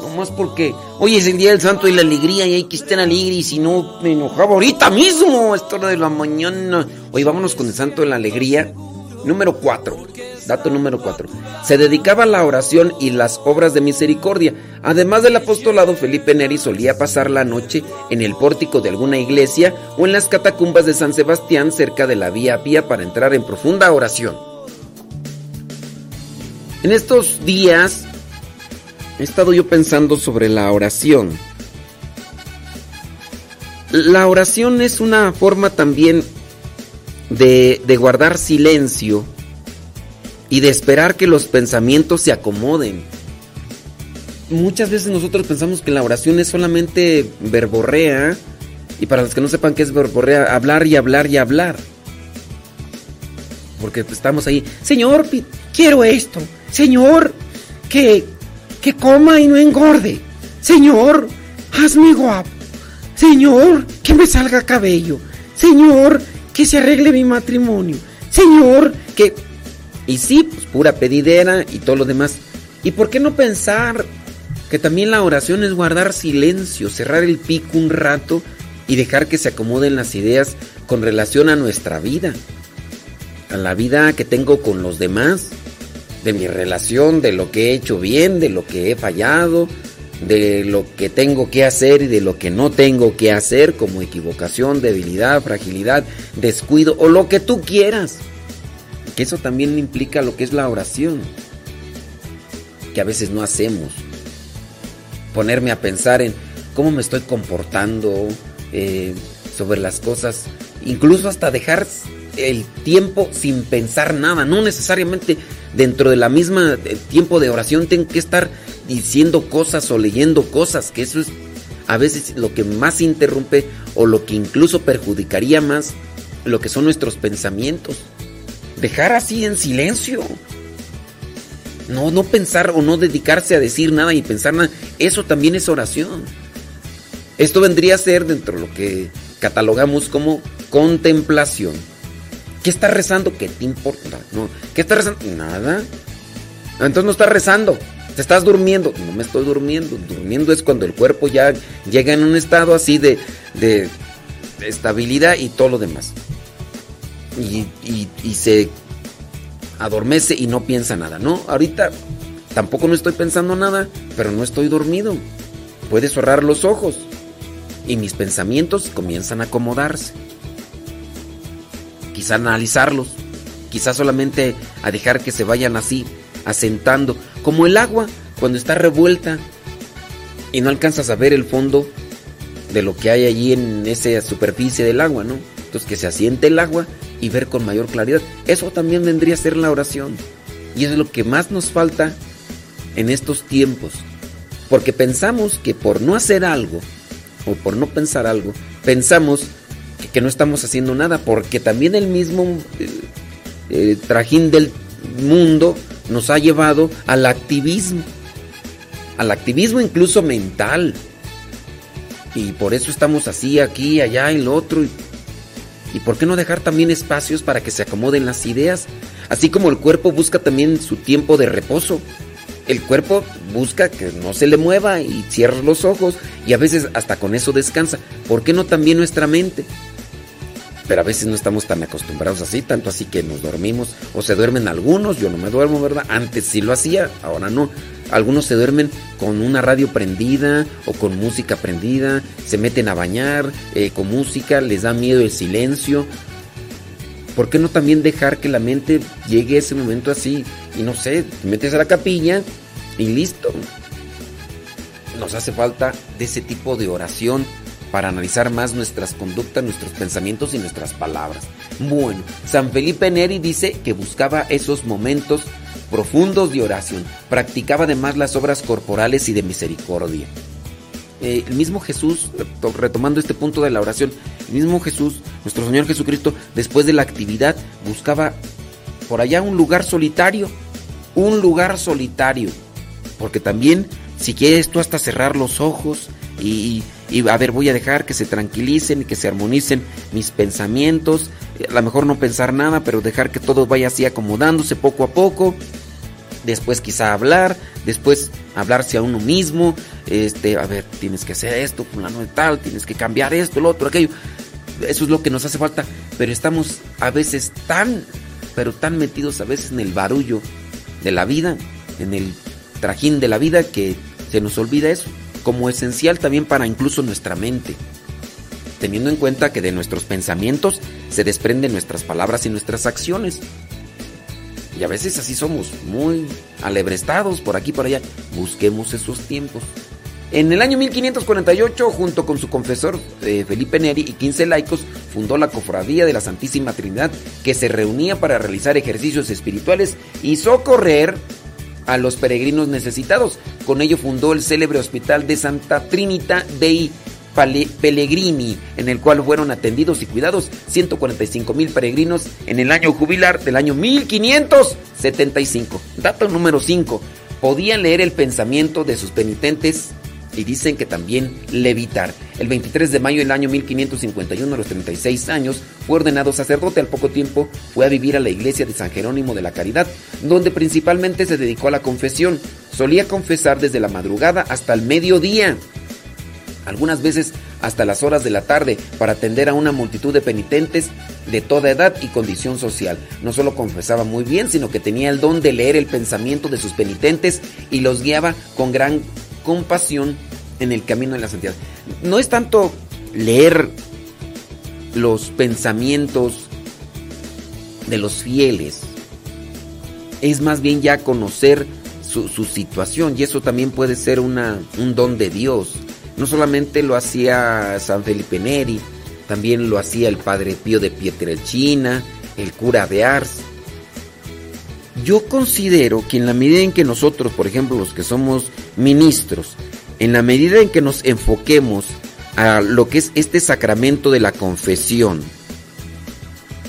Nomás porque hoy es el día del santo y la alegría y hay que estar alegre y si no me enojaba ahorita mismo a esta hora de la mañana. Hoy vámonos con el santo de la alegría. Número 4. Dato número 4. Se dedicaba a la oración y las obras de misericordia. Además del apostolado, Felipe Neri solía pasar la noche en el pórtico de alguna iglesia o en las catacumbas de San Sebastián cerca de la vía Pía para entrar en profunda oración. En estos días he estado yo pensando sobre la oración. La oración es una forma también de, de guardar silencio y de esperar que los pensamientos se acomoden. muchas veces nosotros pensamos que la oración es solamente verborrea. Y para los que no sepan qué es verborrea, hablar y hablar y hablar. Porque estamos ahí, Señor, quiero esto. Señor, que, que coma y no engorde. Señor, hazme guapo. Señor, que me salga cabello. Señor, que se arregle mi matrimonio. Señor, que... Y sí, pues pura pedidera y todo lo demás. ¿Y por qué no pensar que también la oración es guardar silencio, cerrar el pico un rato y dejar que se acomoden las ideas con relación a nuestra vida? A la vida que tengo con los demás, de mi relación, de lo que he hecho bien, de lo que he fallado, de lo que tengo que hacer y de lo que no tengo que hacer, como equivocación, debilidad, fragilidad, descuido o lo que tú quieras. Que eso también implica lo que es la oración, que a veces no hacemos. Ponerme a pensar en cómo me estoy comportando eh, sobre las cosas, incluso hasta dejar el tiempo sin pensar nada, no necesariamente dentro de la misma eh, tiempo de oración tengo que estar diciendo cosas o leyendo cosas, que eso es a veces lo que más interrumpe o lo que incluso perjudicaría más lo que son nuestros pensamientos. Dejar así en silencio. No, no pensar o no dedicarse a decir nada y pensar nada. Eso también es oración. Esto vendría a ser dentro de lo que catalogamos como contemplación. ¿Qué estás rezando? ¿Qué te importa? No. ¿Qué estás rezando? Nada. Entonces no estás rezando. Te estás durmiendo. No me estoy durmiendo. Durmiendo es cuando el cuerpo ya llega en un estado así de, de estabilidad y todo lo demás. Y, y- se adormece y no piensa nada. No, ahorita tampoco no estoy pensando nada, pero no estoy dormido. Puedes cerrar los ojos y mis pensamientos comienzan a acomodarse. Quizá analizarlos, quizá solamente a dejar que se vayan así, asentando, como el agua cuando está revuelta y no alcanzas a ver el fondo de lo que hay allí en esa superficie del agua, ¿no? Entonces que se asiente el agua y ver con mayor claridad. Eso también vendría a ser la oración. Y es lo que más nos falta en estos tiempos. Porque pensamos que por no hacer algo, o por no pensar algo, pensamos que, no estamos haciendo nada, porque también el mismo eh, eh, trajín del mundo nos ha llevado al activismo, al activismo incluso mental. Y por eso estamos así, aquí, allá, lo otro. Y, ¿Y por qué no dejar también espacios para que se acomoden las ideas? Así como el cuerpo busca también su tiempo de reposo. El cuerpo busca que no se le mueva y cierra los ojos y a veces hasta con eso descansa. ¿Por qué no también nuestra mente? Pero a veces no estamos tan acostumbrados así, tanto así que nos dormimos o se duermen algunos, yo no me duermo, ¿verdad? Antes sí lo hacía, ahora no. Algunos se duermen con una radio prendida o con música prendida, se meten a bañar eh, con música, les da miedo el silencio. ¿Por qué no también dejar que la mente llegue a ese momento así? Y no sé, te metes a la capilla y listo. Nos hace falta de ese tipo de oración para analizar más nuestras conductas, nuestros pensamientos y nuestras palabras. Bueno, San Felipe Neri dice que buscaba esos momentos profundos de oración. Practicaba además las obras corporales y de misericordia. Eh, el mismo Jesús, to- retomando este punto de la oración, el mismo Jesús, nuestro Señor Jesucristo, después de la actividad, buscaba por allá un lugar solitario, un lugar solitario, porque también si quieres tú hasta cerrar los ojos y, y, a ver, voy a dejar que se tranquilicen y que se armonicen mis pensamientos, eh, a lo mejor no pensar nada, pero dejar que todo vaya así acomodándose poco a poco, después quizá hablar, después hablarse a uno mismo, este, a ver, tienes que hacer esto, fulano de tal, tienes que cambiar esto, lo otro, aquello. Eso es lo que nos hace falta, pero estamos a veces tan, pero tan metidos a veces en el barullo de la vida, en el trajín de la vida que se nos olvida eso, como esencial también para incluso nuestra mente. Teniendo en cuenta que de nuestros pensamientos se desprenden nuestras palabras y nuestras acciones. Y a veces así somos, muy alebrestados por aquí y por allá. Busquemos esos tiempos. En el año 1548, junto con su confesor eh, Felipe Neri y 15 laicos, fundó la Cofradía de la Santísima Trinidad, que se reunía para realizar ejercicios espirituales y socorrer a los peregrinos necesitados. Con ello fundó el célebre Hospital de Santa Trinita dei Pellegrini, en el cual fueron atendidos y cuidados 145 mil peregrinos en el año jubilar del año 1575. Dato número 5. Podían leer el pensamiento de sus penitentes y dicen que también levitar. El 23 de mayo del año 1551, a los 36 años, fue ordenado sacerdote. Al poco tiempo fue a vivir a la iglesia de San Jerónimo de la Caridad, donde principalmente se dedicó a la confesión. Solía confesar desde la madrugada hasta el mediodía algunas veces hasta las horas de la tarde, para atender a una multitud de penitentes de toda edad y condición social. No solo confesaba muy bien, sino que tenía el don de leer el pensamiento de sus penitentes y los guiaba con gran compasión en el camino de la santidad. No es tanto leer los pensamientos de los fieles, es más bien ya conocer su, situación y eso también puede ser una, un don de Dios. No solamente lo hacía San Felipe Neri, también lo hacía el Padre Pío de Pietrelcina, el cura de Ars. Yo considero que en la medida en que nosotros, por ejemplo, los que somos ministros, en la medida en que nos enfoquemos a lo que es este sacramento de la confesión,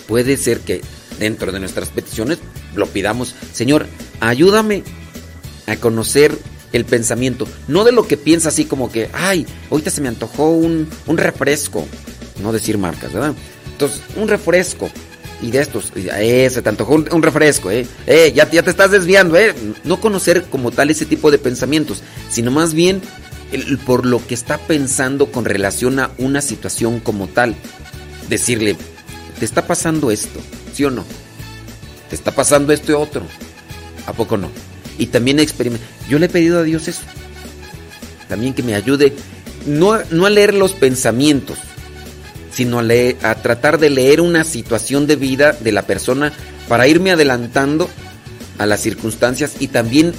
puede ser que dentro de nuestras peticiones lo pidamos, Señor, ayúdame a conocer el pensamiento, no de lo que piensa así como que, ay, ahorita se me antojó un, un refresco, no decir marcas, ¿verdad? Entonces, un refresco, y de estos, eh, se te antojó un, refresco, eh, eh, ya, ya te estás desviando, eh, no conocer como tal ese tipo de pensamientos, sino más bien el- por lo que está pensando con relación a una situación como tal, decirle, te está pasando esto, ¿sí o no? Te está pasando esto y otro, ¿a poco no? Y también experimentar. Yo le he pedido a Dios eso. También que me ayude no, no a leer los pensamientos, sino a, leer- a tratar de leer una situación de vida de la persona para irme adelantando a las circunstancias y también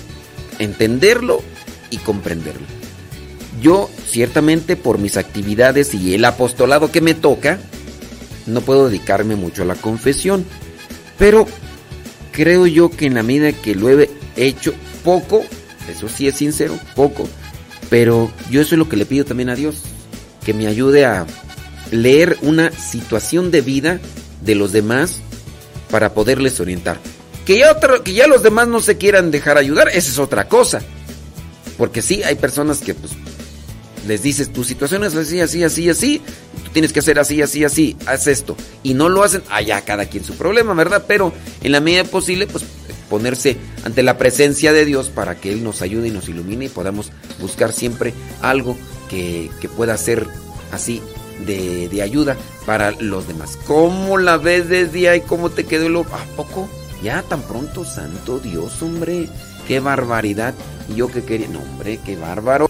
entenderlo y comprenderlo. Yo, ciertamente, por mis actividades y el apostolado que me toca, no puedo dedicarme mucho a la confesión, pero creo yo que en la medida que lo he hecho poco, eso sí es sincero, poco, pero yo eso es lo que le pido también a Dios, que me ayude a leer una situación de vida de los demás para poderles orientar. Que ya, otro- que ya los demás no se quieran dejar ayudar, esa es otra cosa. Porque sí, hay personas que pues les dices, tu situación es así, así, así, así, tú tienes que hacer así, así, así, haz esto. Y no lo hacen, allá cada quien su problema, ¿verdad? Pero en la medida posible, pues ponerse ante la presencia de Dios para que Él nos ayude y nos ilumine y podamos buscar siempre algo que, que pueda ser así de, de ayuda para los demás. ¿Cómo la ves desde ahí? ¿Cómo te quedó lo... ¿A poco? Ya tan pronto, santo Dios, hombre. Qué barbaridad. Y yo que quería... No, hombre, qué bárbaro.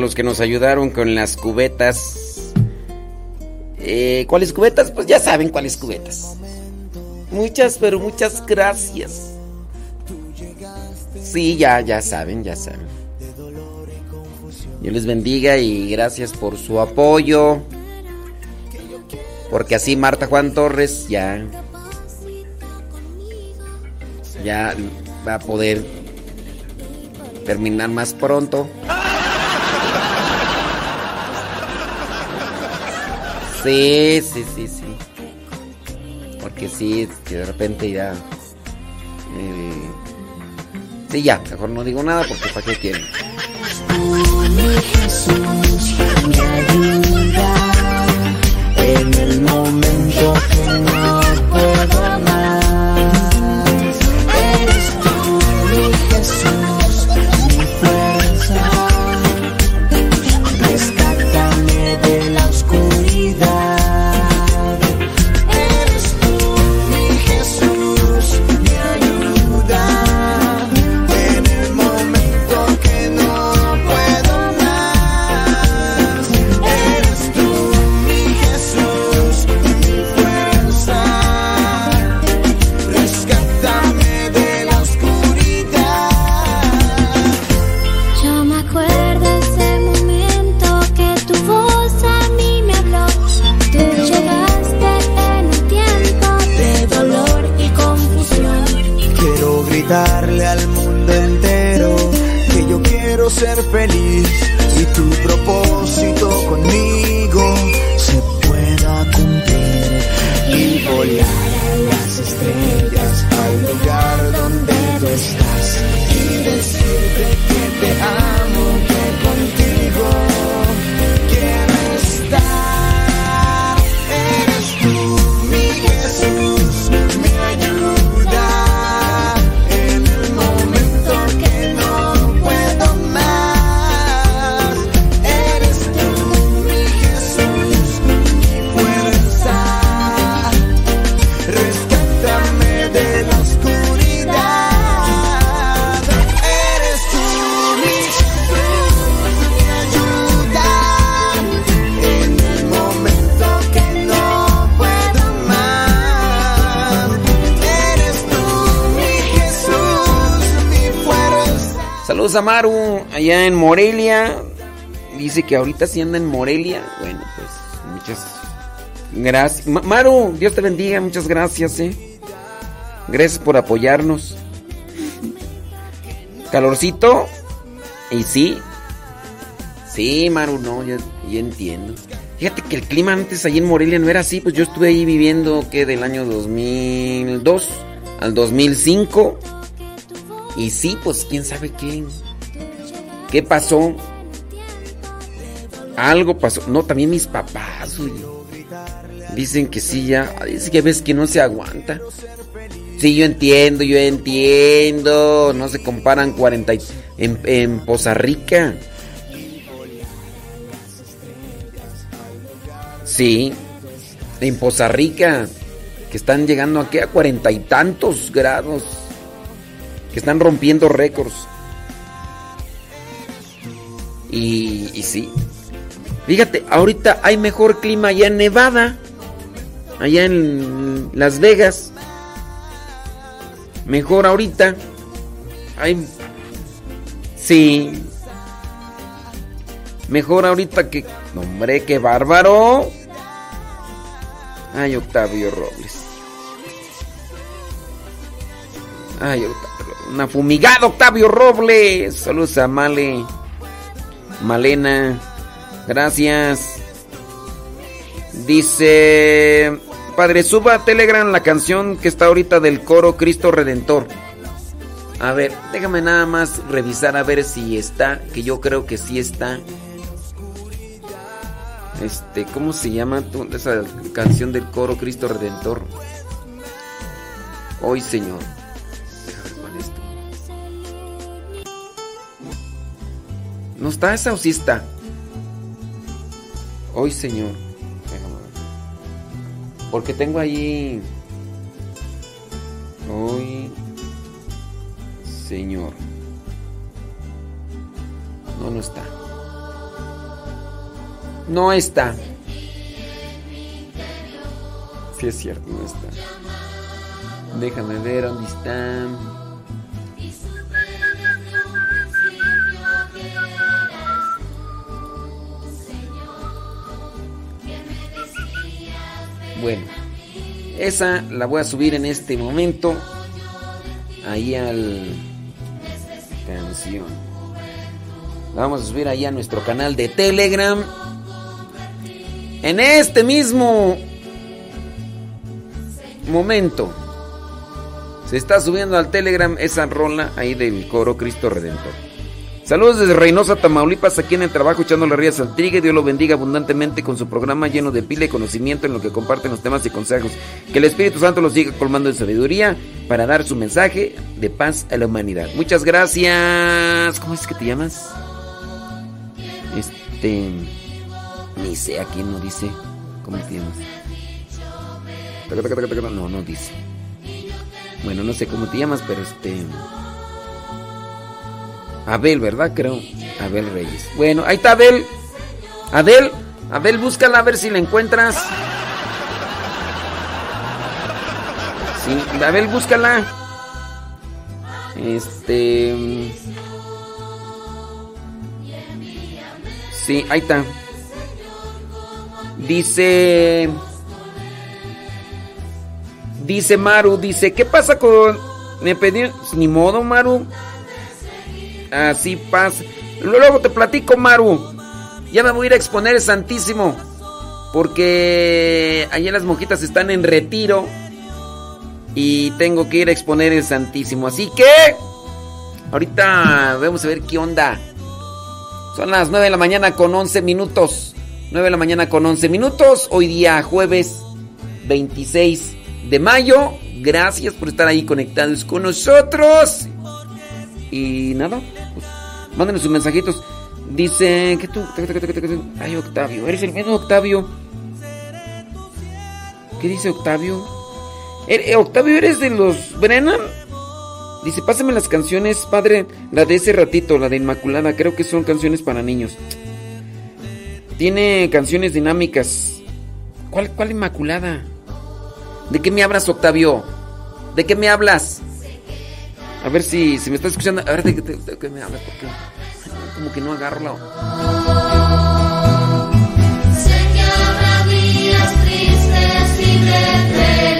los que nos ayudaron con las cubetas. Eh, ¿Cuáles cubetas? Pues ya saben cuáles cubetas. Muchas, pero muchas gracias. Sí, ya, ya saben, ya saben. Dios les bendiga y gracias por su apoyo. Porque así Marta Juan Torres ya. Ya va a poder terminar más pronto. Sí, sí, sí, sí. Porque sí, que de repente ya. Eh, sí, ya, mejor no digo nada porque para qué quieren. Saludos a Maru, allá en Morelia. Dice que ahorita sí anda en Morelia. Bueno, pues muchas gracias. Ma- Maru, Dios te bendiga, muchas gracias, eh. Gracias por apoyarnos. Calorcito. Y sí. Sí, Maru, no, yo, yo entiendo. Fíjate que el clima antes allí en Morelia no era así, pues yo estuve ahí viviendo que del año 2002 al 2005. Y sí, pues quién sabe qué. ¿Qué pasó? Algo pasó. No, también mis papás. Dicen que sí, ya. Dice que ves que no se aguanta. Sí, yo entiendo, yo entiendo. No se comparan 40 y- en, en Poza Rica. Sí, en Poza Rica. Que están llegando aquí a cuarenta y tantos grados. Que están rompiendo récords. Y, sí. Fíjate, ahorita hay mejor clima allá en Nevada. Allá en Las Vegas. Mejor ahorita. Hay. Sí. Mejor ahorita que. Hombre, qué bárbaro. Ay, Octavio Robles. Ay, Octavio. Una fumigada, Octavio Robles. Saludos a Male. Malena. Gracias. Dice. Padre, suba a Telegram la canción que está ahorita del coro Cristo Redentor. A ver, déjame nada más revisar a ver si está, que yo creo que sí está. Este, ¿cómo se llama esa canción del coro Cristo Redentor? Hoy, Señor. ¿No está esa o sí está? Hoy, Señor. Porque tengo ahí. Hoy. Señor. No, no está. No está. Sí es cierto, no está. Déjame ver dónde está. Bueno, esa la voy a subir en este momento. Ahí al canción. La vamos a subir ahí a nuestro canal de Telegram. En este mismo momento se está subiendo al Telegram esa rola ahí del coro Cristo Redentor. Saludos desde Reynosa, Tamaulipas, aquí en el trabajo echándole rías al trigue. Dios lo bendiga abundantemente con su programa lleno de pila y conocimiento en lo que comparten los temas y consejos. Que el Espíritu Santo los siga colmando de sabiduría para dar su mensaje de paz a la humanidad. Muchas gracias. ¿Cómo es que te llamas? Este. Ni sé a quién no dice. ¿Cómo te llamas? No, no dice. Bueno, no sé cómo te llamas, pero este. Abel, ¿verdad? Creo. Abel Reyes. Bueno, ahí está Abel. Abel, Abel, búscala a ver si la encuentras. Sí, Abel, búscala. Este. Sí, ahí está. Dice. Dice Maru, dice, ¿qué pasa con... Me pedí... Ni modo, Maru. Así pasa. Luego te platico, Maru. Ya me voy a ir a exponer el Santísimo. Porque allá las monjitas están en retiro. Y tengo que ir a exponer el Santísimo. Así que... Ahorita vamos a ver qué onda. Son las 9 de la mañana con 11 minutos. 9 de la mañana con 11 minutos. Hoy día jueves 26 de mayo. Gracias por estar ahí conectados con nosotros. Y nada, pues, mándenos sus mensajitos. Dice que tú. Ay, Octavio, eres el mismo Octavio. ¿Qué dice Octavio? ¿Er- Octavio, ¿eres de los Brennan? Dice, pásame las canciones, padre, la de ese ratito, la de Inmaculada, creo que son canciones para niños. Tiene canciones dinámicas. ¿Cuál, cuál Inmaculada? ¿De qué me hablas, Octavio? ¿De qué me hablas? A ver si, si me está escuchando. A ver, de, que me hablas porque como que no agarro la. Sé que habrá días tristes y de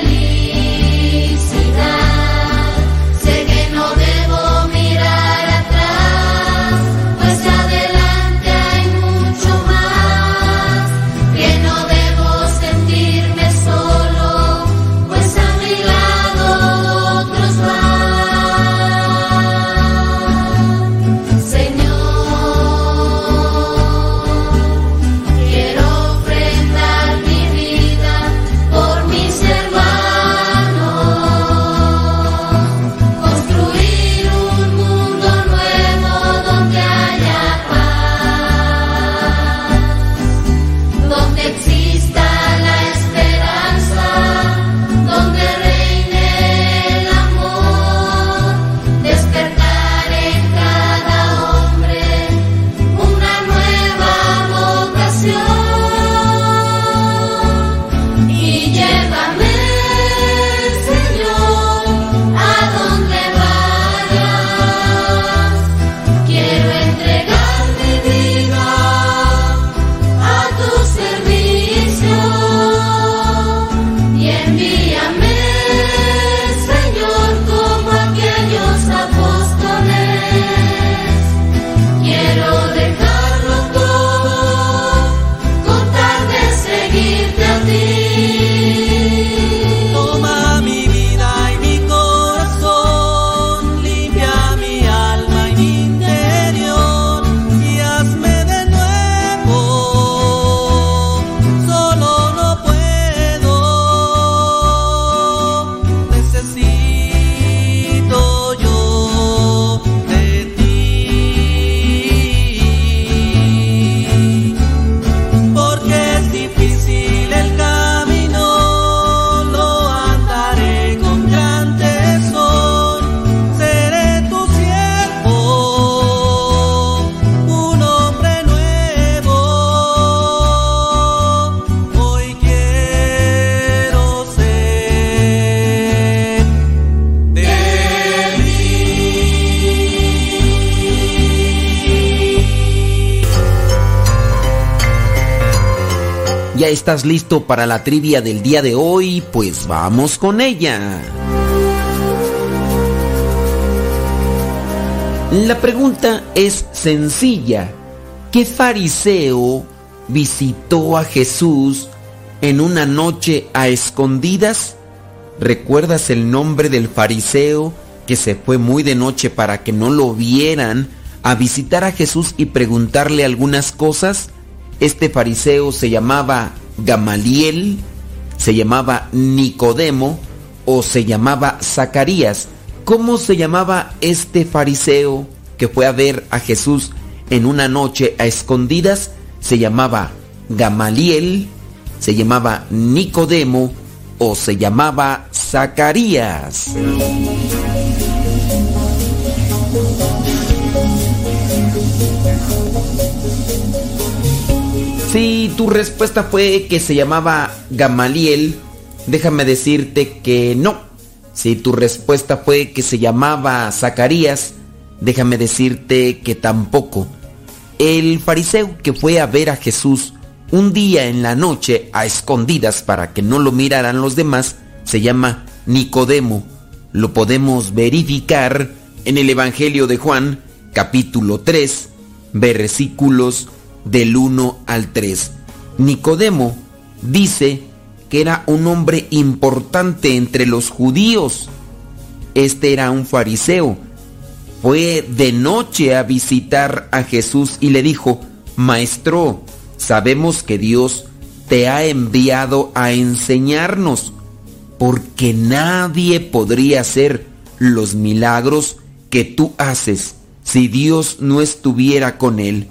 estás listo para la trivia del día de hoy? Pues vamos con ella. La pregunta es sencilla. ¿Qué fariseo visitó a Jesús en una noche a escondidas? ¿Recuerdas el nombre del fariseo que se fue muy de noche para que no lo vieran a visitar a Jesús y preguntarle algunas cosas? Este fariseo se llamaba Gamaliel, se llamaba Nicodemo o se llamaba Zacarías. ¿Cómo se llamaba este fariseo que fue a ver a Jesús en una noche a escondidas? Se llamaba Gamaliel, se llamaba Nicodemo o se llamaba Zacarías. Si tu respuesta fue que se llamaba Gamaliel, déjame decirte que no. Si tu respuesta fue que se llamaba Zacarías, déjame decirte que tampoco. El fariseo que fue a ver a Jesús un día en la noche a escondidas para que no lo miraran los demás, se llama Nicodemo. Lo podemos verificar en el Evangelio de Juan, capítulo 3, versículos del 1 al 3. Nicodemo dice que era un hombre importante entre los judíos. Este era un fariseo. Fue de noche a visitar a Jesús y le dijo, Maestro, sabemos que Dios te ha enviado a enseñarnos, porque nadie podría hacer los milagros que tú haces si Dios no estuviera con él.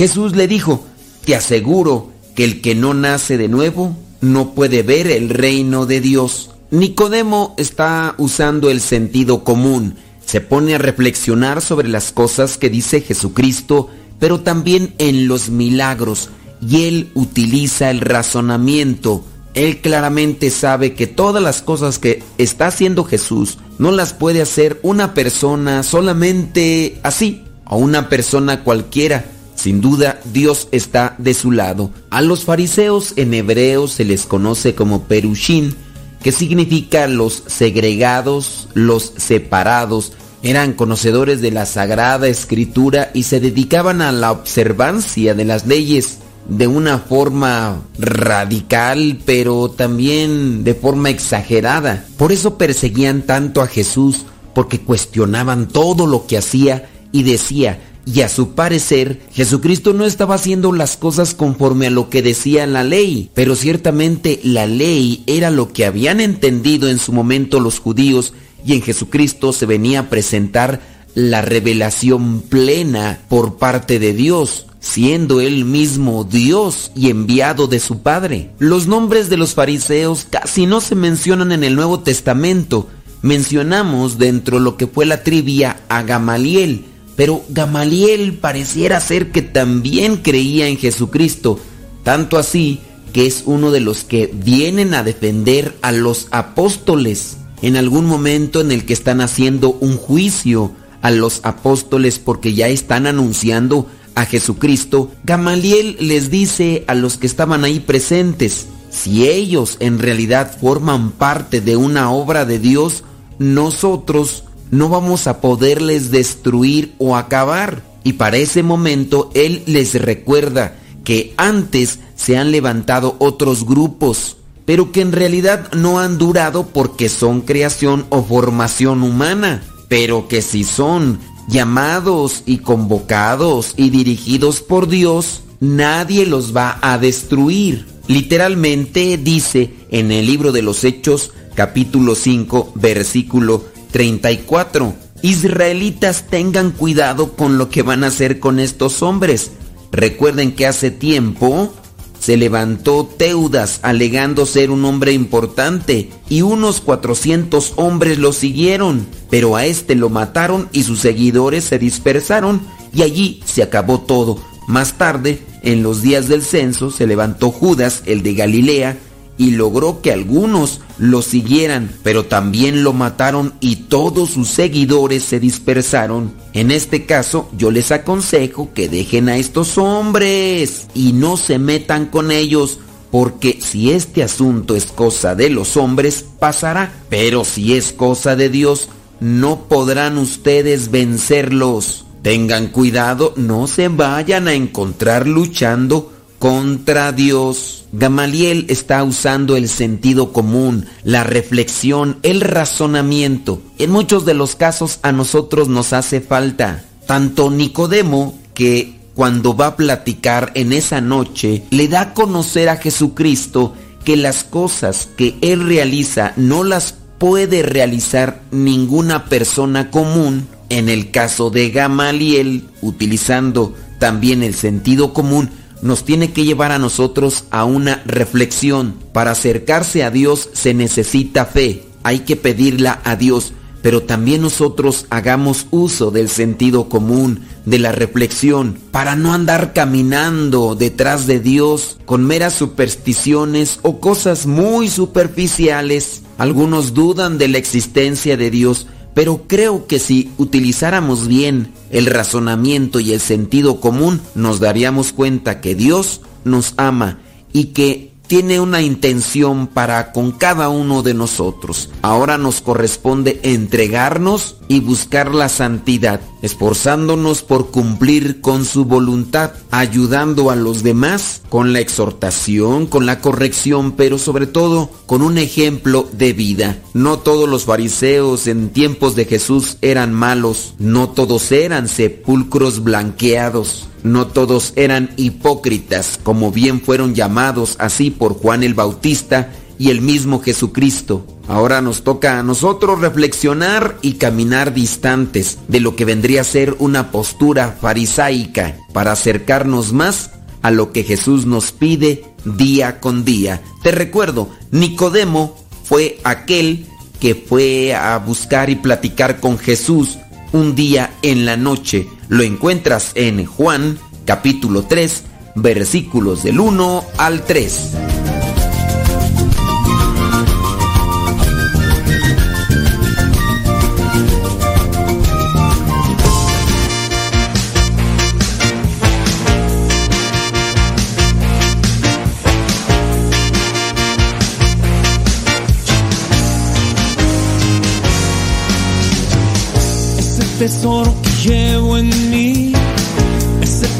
Jesús le dijo, te aseguro que el que no nace de nuevo no puede ver el reino de Dios. Nicodemo está usando el sentido común, se pone a reflexionar sobre las cosas que dice Jesucristo, pero también en los milagros, y él utiliza el razonamiento. Él claramente sabe que todas las cosas que está haciendo Jesús no las puede hacer una persona solamente así, o una persona cualquiera. Sin duda, Dios está de su lado. A los fariseos en hebreo se les conoce como perushin, que significa los segregados, los separados. Eran conocedores de la Sagrada Escritura y se dedicaban a la observancia de las leyes de una forma radical, pero también de forma exagerada. Por eso perseguían tanto a Jesús, porque cuestionaban todo lo que hacía y decía, y a su parecer, Jesucristo no estaba haciendo las cosas conforme a lo que decía la ley, pero ciertamente la ley era lo que habían entendido en su momento los judíos y en Jesucristo se venía a presentar la revelación plena por parte de Dios, siendo él mismo Dios y enviado de su Padre. Los nombres de los fariseos casi no se mencionan en el Nuevo Testamento. Mencionamos dentro de lo que fue la trivia a Gamaliel, pero Gamaliel pareciera ser que también creía en Jesucristo, tanto así que es uno de los que vienen a defender a los apóstoles en algún momento en el que están haciendo un juicio a los apóstoles porque ya están anunciando a Jesucristo, Gamaliel les dice a los que estaban ahí presentes, si ellos en realidad forman parte de una obra de Dios, nosotros no vamos a poderles destruir o acabar. Y para ese momento Él les recuerda que antes se han levantado otros grupos, pero que en realidad no han durado porque son creación o formación humana, pero que si son llamados y convocados y dirigidos por Dios, nadie los va a destruir. Literalmente dice en el libro de los Hechos capítulo 5 versículo 34. Israelitas tengan cuidado con lo que van a hacer con estos hombres. Recuerden que hace tiempo se levantó Teudas alegando ser un hombre importante y unos 400 hombres lo siguieron, pero a este lo mataron y sus seguidores se dispersaron y allí se acabó todo. Más tarde, en los días del censo, se levantó Judas, el de Galilea, y logró que algunos lo siguieran, pero también lo mataron y todos sus seguidores se dispersaron. En este caso, yo les aconsejo que dejen a estos hombres y no se metan con ellos, porque si este asunto es cosa de los hombres, pasará, pero si es cosa de Dios, no podrán ustedes vencerlos. Tengan cuidado, no se vayan a encontrar luchando contra Dios. Gamaliel está usando el sentido común, la reflexión, el razonamiento. En muchos de los casos a nosotros nos hace falta. Tanto Nicodemo, que cuando va a platicar en esa noche, le da a conocer a Jesucristo que las cosas que él realiza no las puede realizar ninguna persona común. En el caso de Gamaliel, utilizando también el sentido común, nos tiene que llevar a nosotros a una reflexión. Para acercarse a Dios se necesita fe, hay que pedirla a Dios, pero también nosotros hagamos uso del sentido común, de la reflexión, para no andar caminando detrás de Dios con meras supersticiones o cosas muy superficiales. Algunos dudan de la existencia de Dios, pero creo que si utilizáramos bien el razonamiento y el sentido común, nos daríamos cuenta que Dios nos ama y que tiene una intención para con cada uno de nosotros. Ahora nos corresponde entregarnos y buscar la santidad, esforzándonos por cumplir con su voluntad, ayudando a los demás con la exhortación, con la corrección, pero sobre todo con un ejemplo de vida. No todos los fariseos en tiempos de Jesús eran malos, no todos eran sepulcros blanqueados. No todos eran hipócritas, como bien fueron llamados así por Juan el Bautista y el mismo Jesucristo. Ahora nos toca a nosotros reflexionar y caminar distantes de lo que vendría a ser una postura farisaica para acercarnos más a lo que Jesús nos pide día con día. Te recuerdo, Nicodemo fue aquel que fue a buscar y platicar con Jesús un día en la noche. Lo encuentras en Juan capítulo 3 versículos del 1 al 3.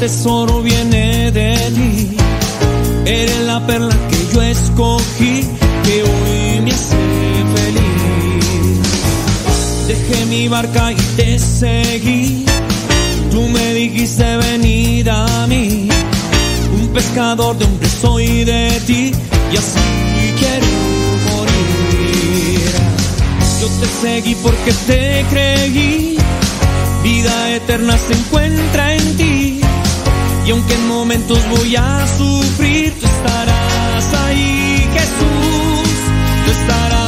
tesoro viene de ti. Eres la perla que yo escogí, que hoy me hace feliz. Dejé mi barca y te seguí. Tú me dijiste venir a mí. Un pescador de hombres soy de ti y así quiero morir. Yo te seguí porque te creí. Vida eterna se encuentra en ti y aunque en momentos voy a sufrir, tú estarás ahí, Jesús, tú estarás.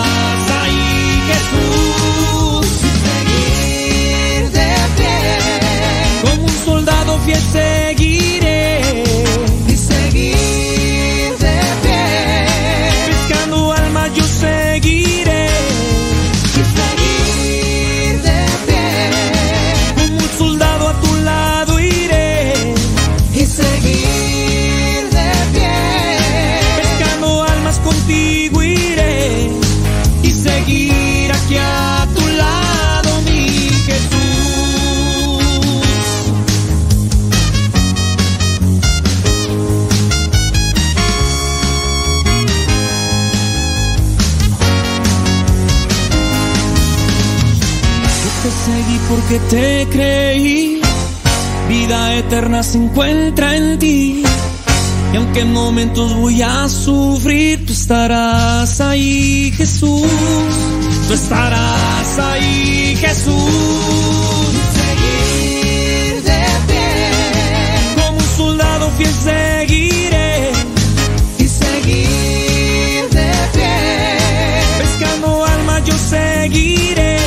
te creí, vida eterna se encuentra en ti. Y aunque en momentos voy a sufrir, tú estarás ahí, Jesús. Tú estarás ahí, Jesús. Seguir de pie. Como un soldado fiel seguiré. Y seguir de pie. Pescando alma yo seguiré.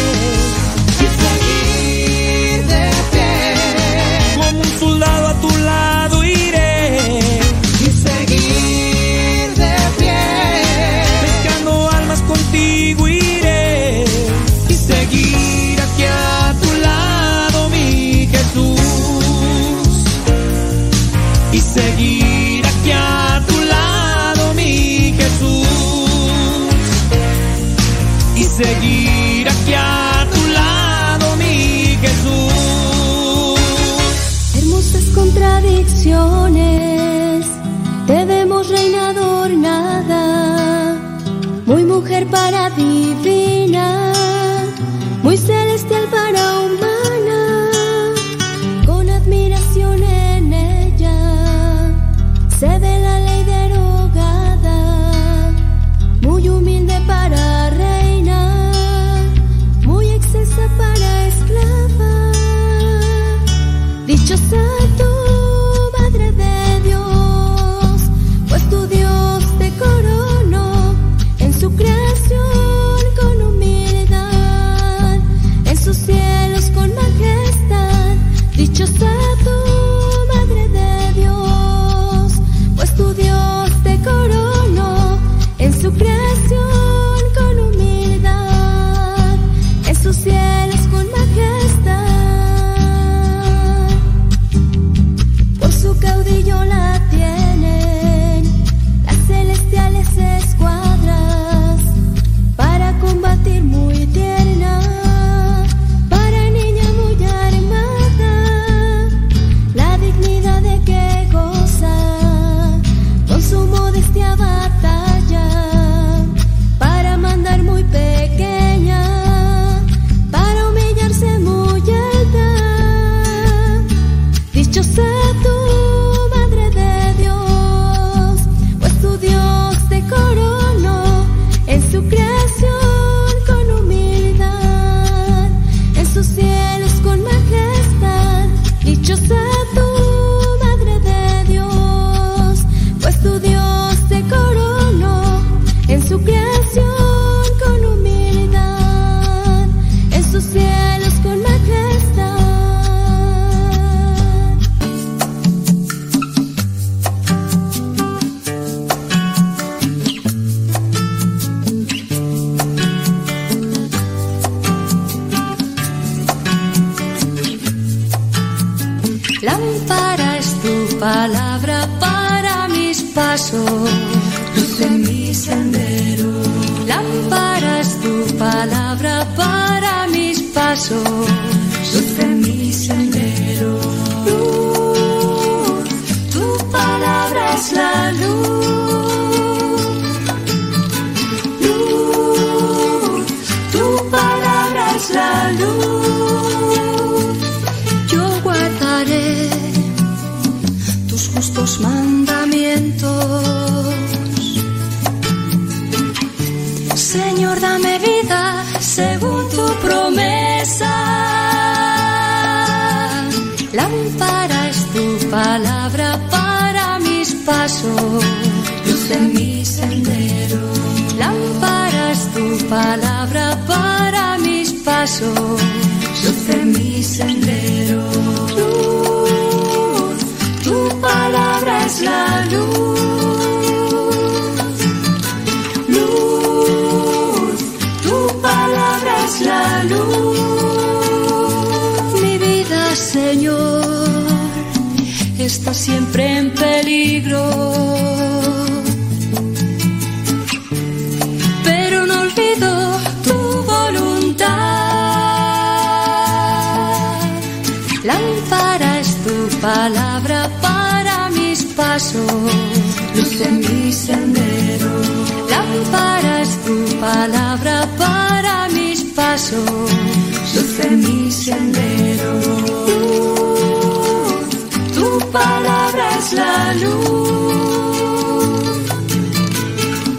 Luz.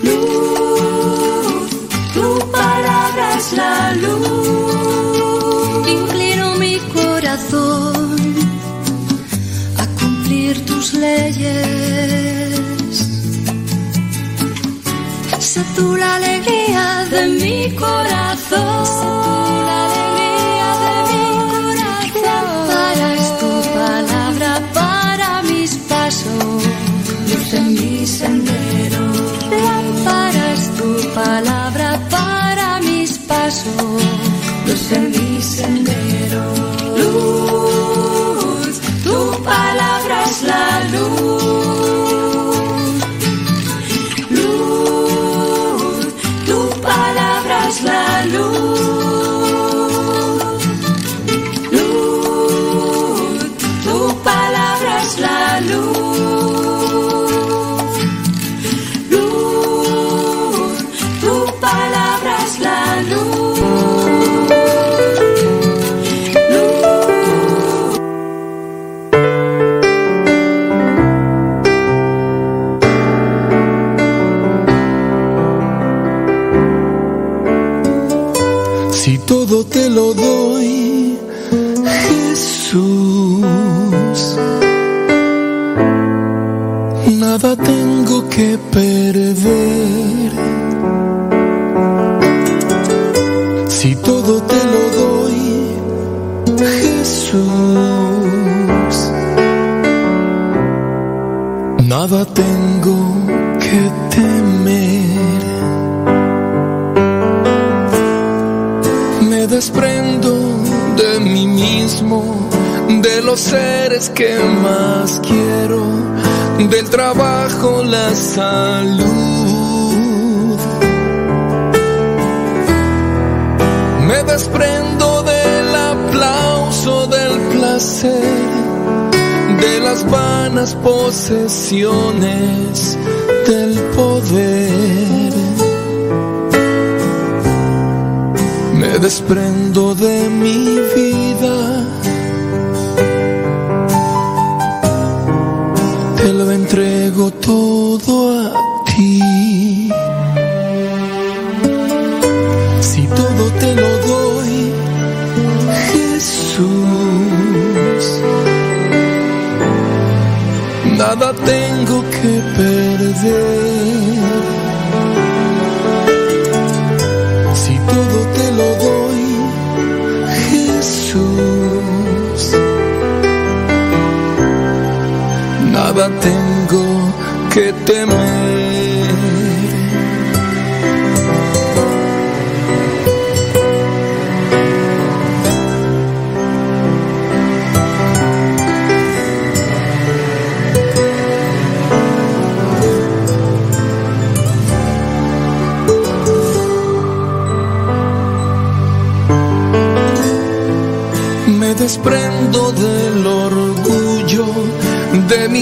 Luz, tu palabra es la luz. Inclino mi corazón a cumplir tus leyes. Sé tú la alegría de mi corazón. Perder. Si todo te lo doy, Jesús, nada tengo que temer. Me desprendo de mí mismo, de los seres que más quiero, del trabajo, la salud. Me desprendo del aplauso, del placer, de las vanas posesiones, del poder. Me desprendo de mi vida. Todo a ti. Si todo te lo doy, Jesús, nada tengo que perder. Si todo te lo doy, Jesús, nada tengo que temer. Me desprendo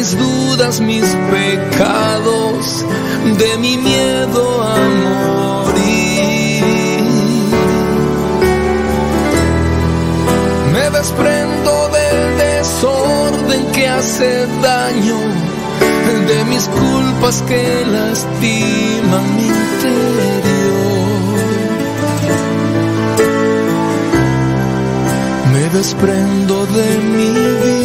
mis dudas, mis pecados, de mi miedo a morir. Me desprendo del desorden que hace daño, de mis culpas que lastiman mi interior. Me desprendo de mi vida.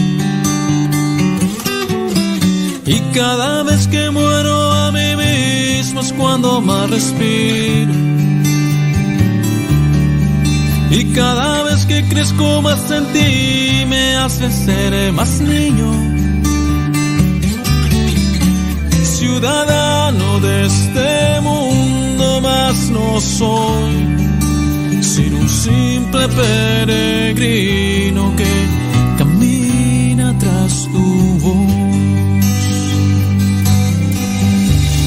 Y cada vez que muero a mí mismo es cuando más respiro. Y cada vez que crezco más en ti me hace ser más niño. Ciudadano de este mundo más no soy, sino un simple peregrino que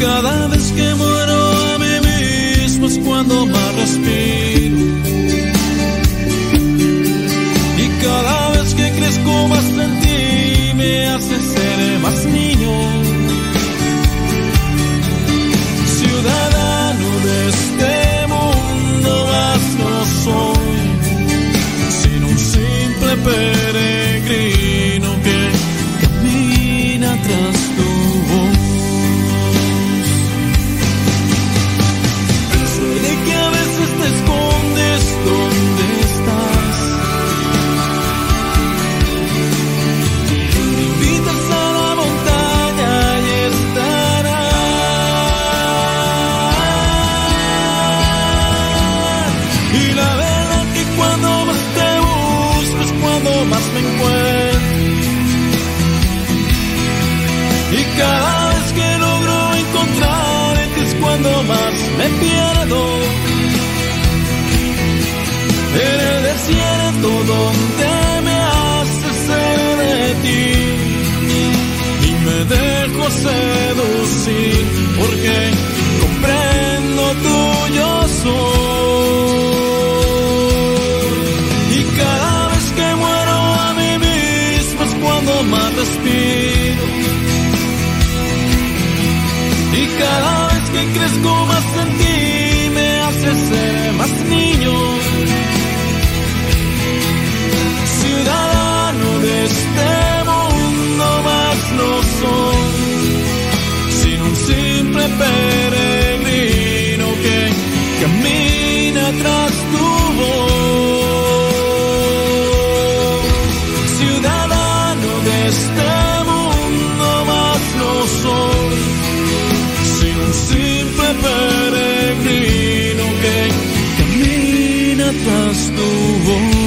Cada vez que muero a mí mismo es cuando más respiro. Y cada vez que crezco más en ti me hace ser más niño. Ciudadano de este mundo más no soy, sino un simple peregrino seducir. peregrino que camina tras tu voz. Ciudadano de este mundo más no soy, sino un simple peregrino que camina tras tu voz.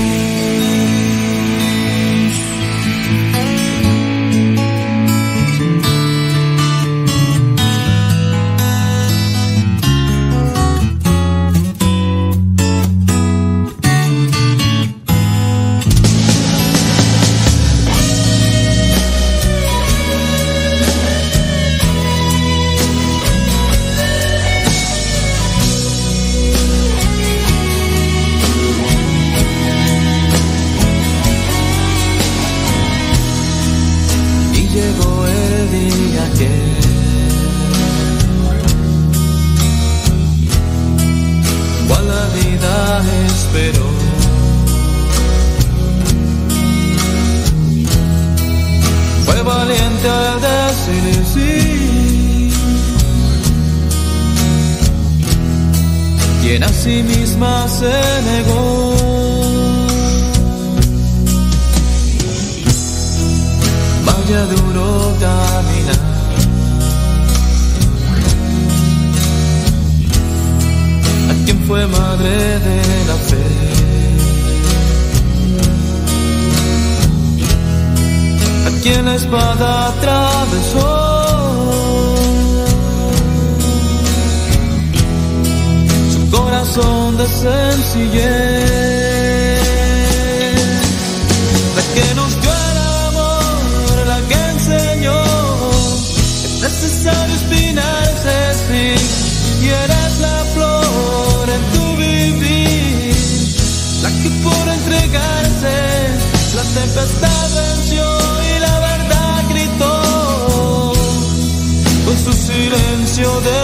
You. the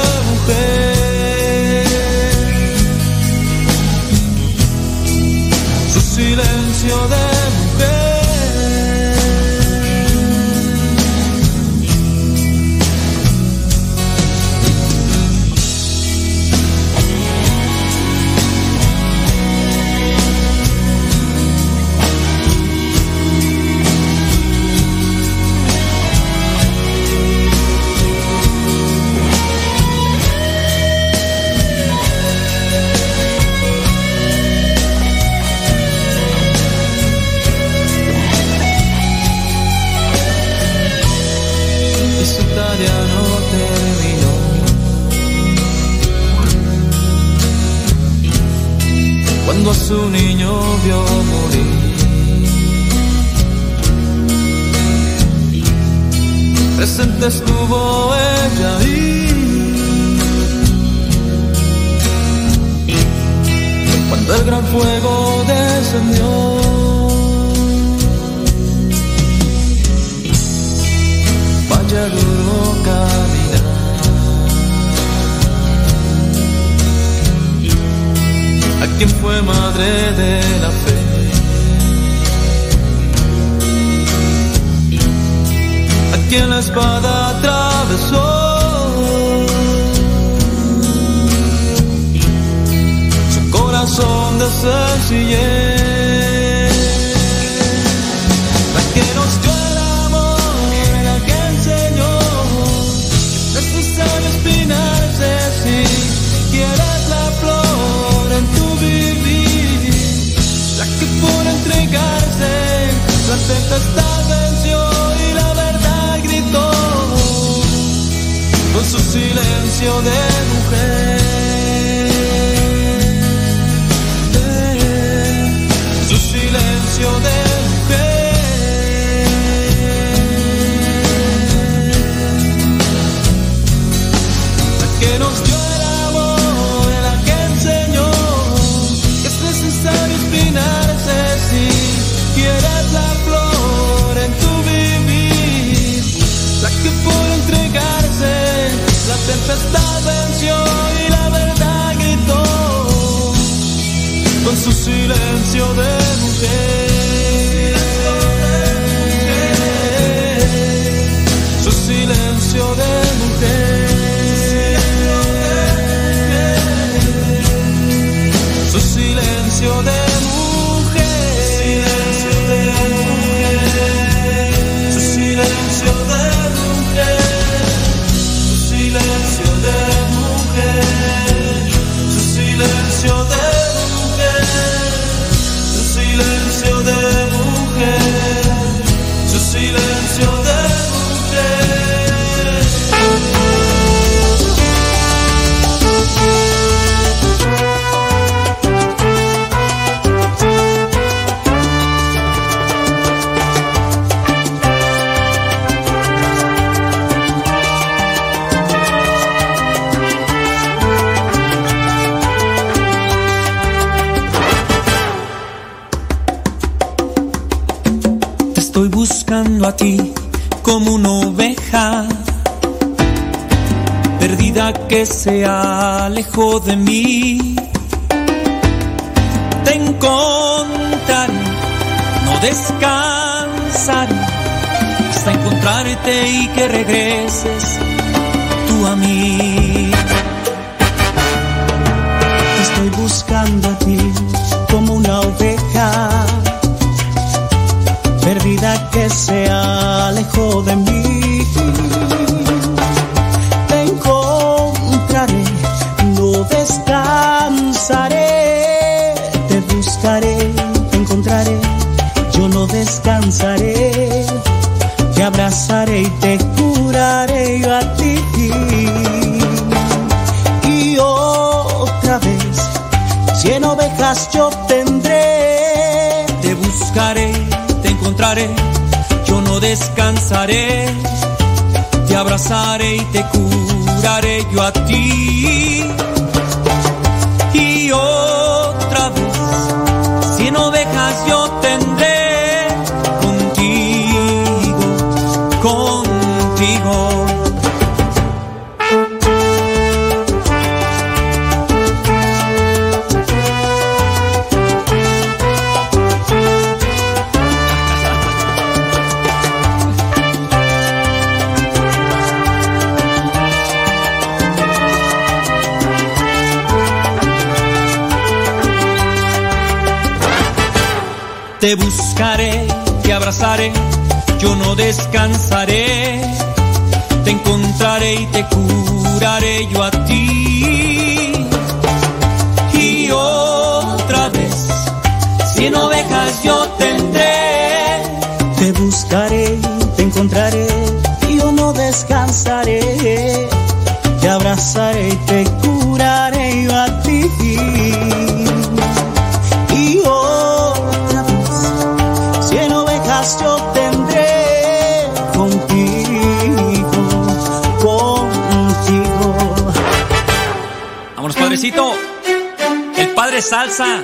El padre Salsa.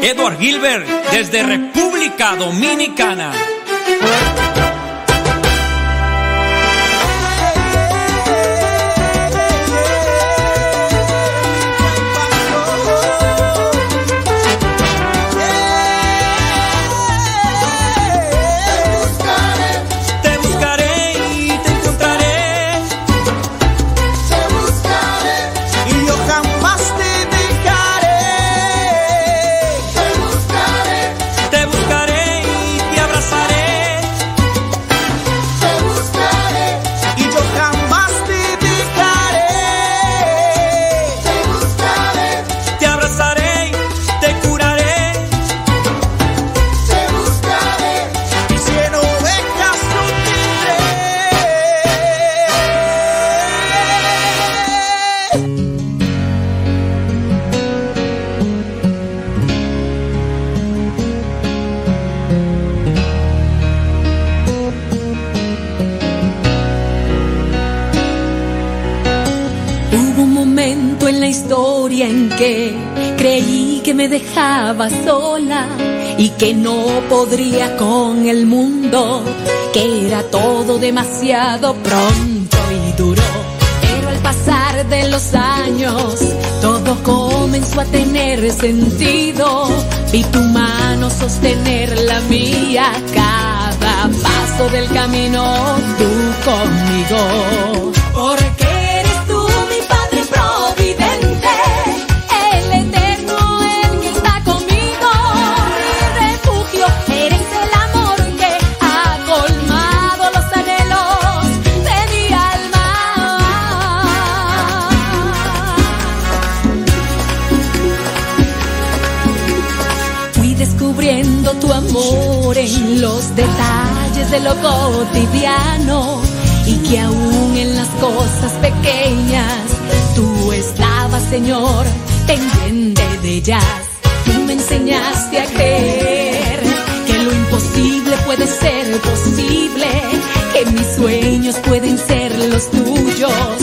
Edward Gilbert, desde República Dominicana. estaba sola y que no podría con el mundo, que era todo demasiado pronto y duro. Pero al pasar de los años, todo comenzó a tener sentido. Vi tu mano sostener la mía, cada paso del camino, tú conmigo. lo cotidiano y que aún en las cosas pequeñas tú estabas, Señor, pendiente de ellas. Tú me enseñaste a creer que lo imposible puede ser posible, que mis sueños pueden ser los tuyos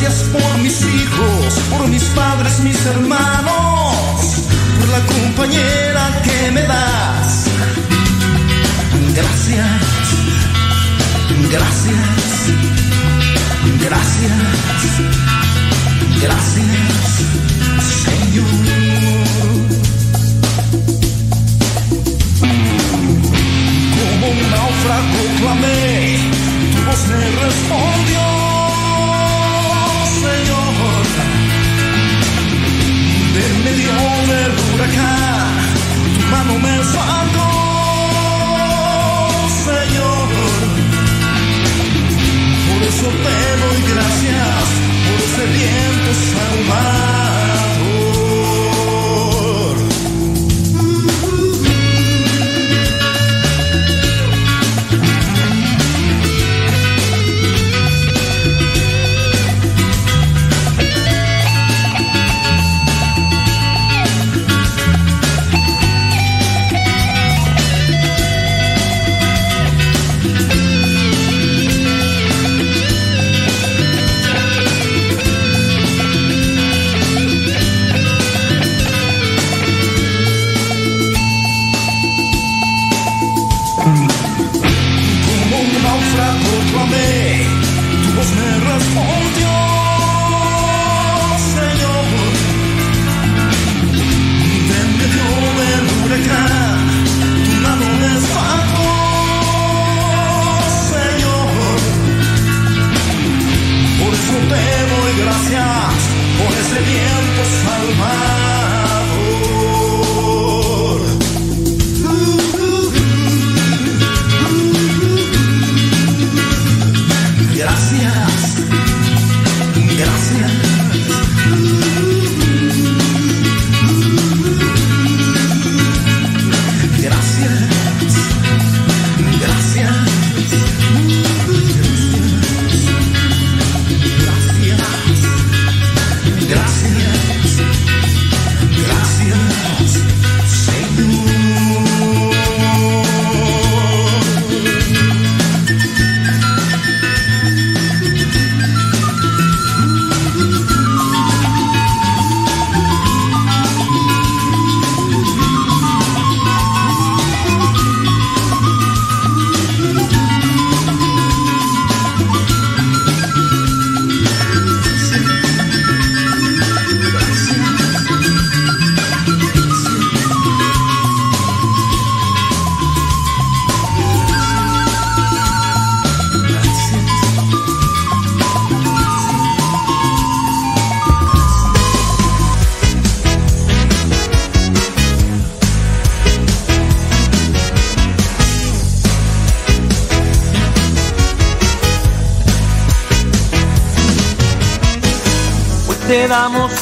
gracias por mis hijos, por mis padres, mis hermanos, por la compañera que me das. Gracias, gracias, gracias, gracias, Señor. Como un náufrago clamé, tu voz me respondió. en medio del huracán, tu mano me salvó, Señor. Por eso te doy gracias, por ese viento salvaje.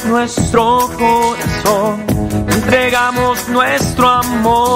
nuestro corazón, entregamos nuestro amor.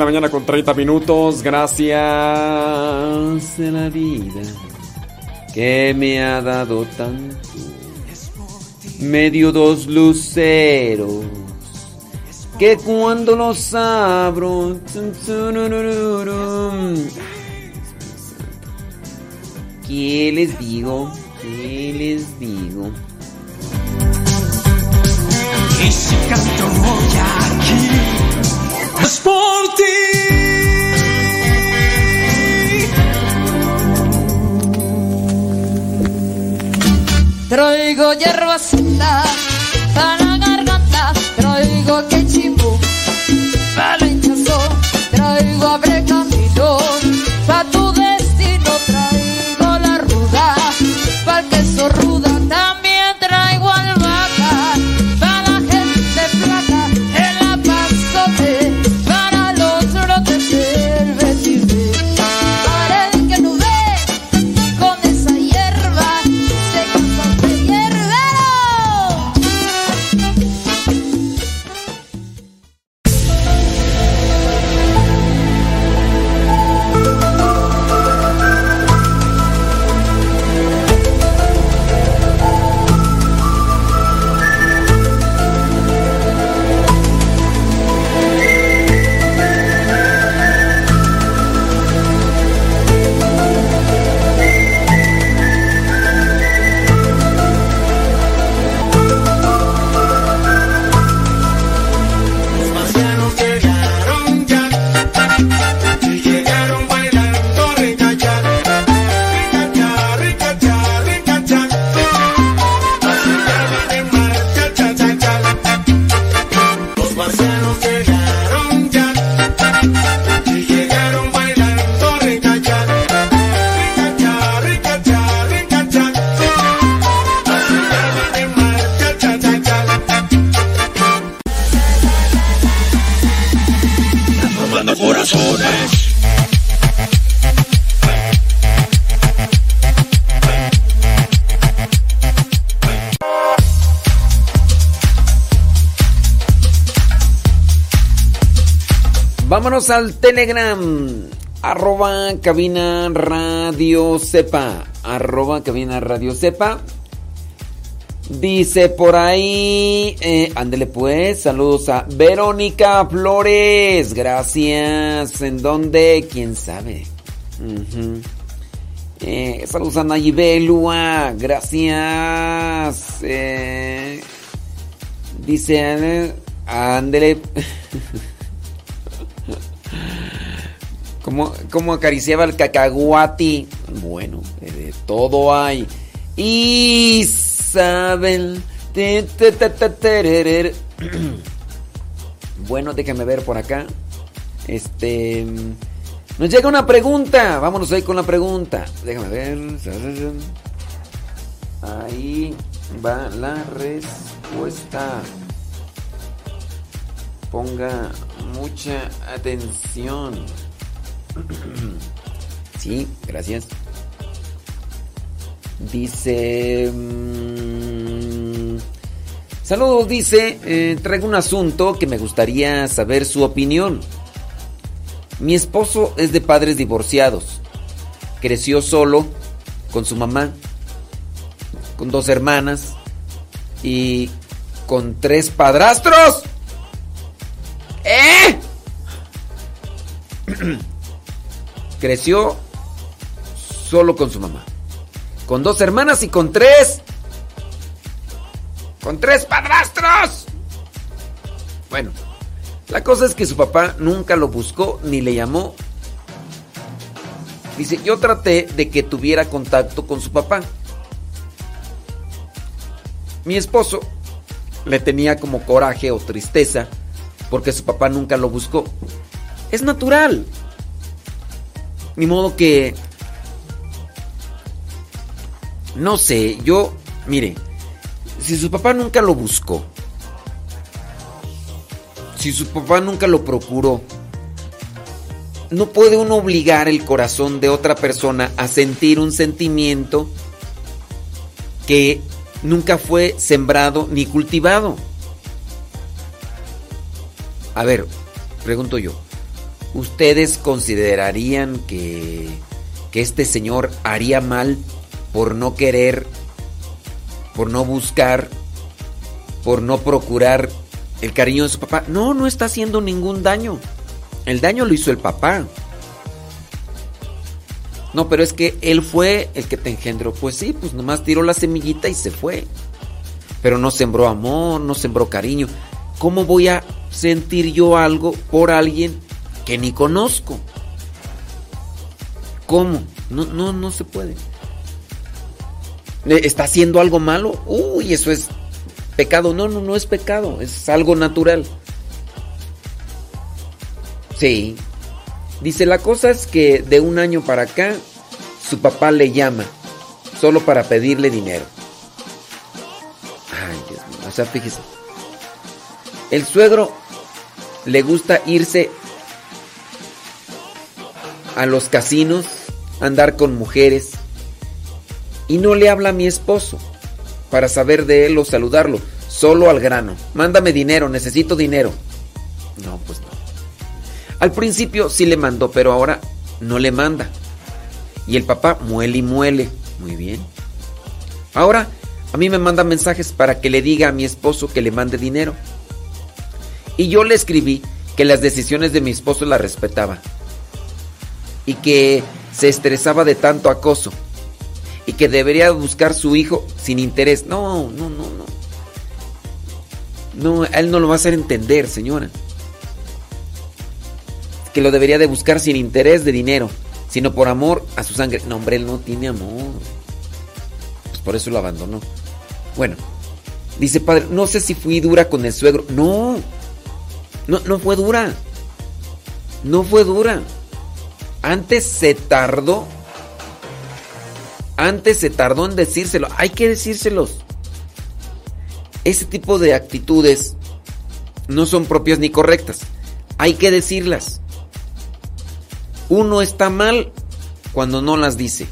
La mañana con 30 minutos. Gracias la vida que me ha dado tanto. medio dos luceros que cuando los abro. ¿Qué les digo? Traigo Vámonos al Telegram. Arroba cabina radio sepa. Arroba cabina radio sepa. Dice por ahí. Eh, ándele pues. Saludos a Verónica Flores. Gracias. ¿En dónde? ¿Quién sabe? Ujú. Eh, saludos a Nayibelua. Gracias. Eh, dice. Ándele. Como, acariciaba el cacahuati. Bueno, de todo hay. Isabel. Bueno, déjame ver por acá. Este. Nos llega una pregunta. Vámonos ahí con la pregunta. Déjame ver. Ahí va la respuesta. Ponga mucha atención. Sí, gracias. Dice... mm, saludos, dice. eh, traigo un asunto que me gustaría saber su opinión. Mi esposo es de padres divorciados. Creció solo con su mamá, con dos hermanas y con tres padrastros. ¿Eh? Creció solo con su mamá. Con dos hermanas y con tres. Con tres padrastros. Bueno, la cosa es que su papá nunca lo buscó ni le llamó. Dice, yo traté de que tuviera contacto con su papá. Mi esposo le tenía como coraje o tristeza porque su papá nunca lo buscó. Es natural. Ni modo que... No sé, yo... Mire, si su papá nunca lo buscó, si su papá nunca lo procuró, no puede uno obligar el corazón de otra persona a sentir un sentimiento que nunca fue sembrado ni cultivado. A ver, pregunto yo, ¿ustedes considerarían que, que este señor haría mal por no querer, por no buscar por no procurar el cariño de su papá. No, no está haciendo ningún daño. El daño lo hizo el papá. No, pero es que él fue el que te engendró. Pues sí, pues nomás tiró la semillita y se fue. Pero no sembró amor, no sembró cariño. ¿Cómo voy a sentir yo algo por alguien que ni conozco? ¿Cómo? No, no, no se puede. Eh, ¿Está haciendo algo malo? Uy, eso es pecado. No, no, no es pecado. Es algo natural. Sí. Dice, la cosa es que de un año para acá, su papá le llama, solo para pedirle dinero. Ay, Dios mío, o sea, fíjese. El suegro le gusta irse a los casinos, andar con mujeres, y no le habla a mi esposo para saber de él o saludarlo, solo al grano. Mándame dinero, necesito dinero. No, pues no. Al principio sí le mandó, pero ahora no le manda. Y el papá muele y muele. Muy bien. Ahora a mí me manda mensajes para que le diga a mi esposo que le mande dinero. Y yo le escribí que las decisiones de mi esposo las respetaba. Y que se estresaba de tanto acoso. Y que debería buscar su hijo sin interés. No, no, no, no. No, él no lo va a hacer entender, señora que lo debería de buscar sin interés de dinero, sino por amor a su sangre. No, hombre, él no tiene amor. Pues por eso lo abandonó. Bueno, dice padre, no sé si fui dura con el suegro. No, no, no fue dura. No fue dura. Antes se tardó. Antes se tardó en decírselo. Hay que decírselos. Ese tipo de actitudes no son propias ni correctas. Hay que decirlas. Uno está mal cuando no las dice.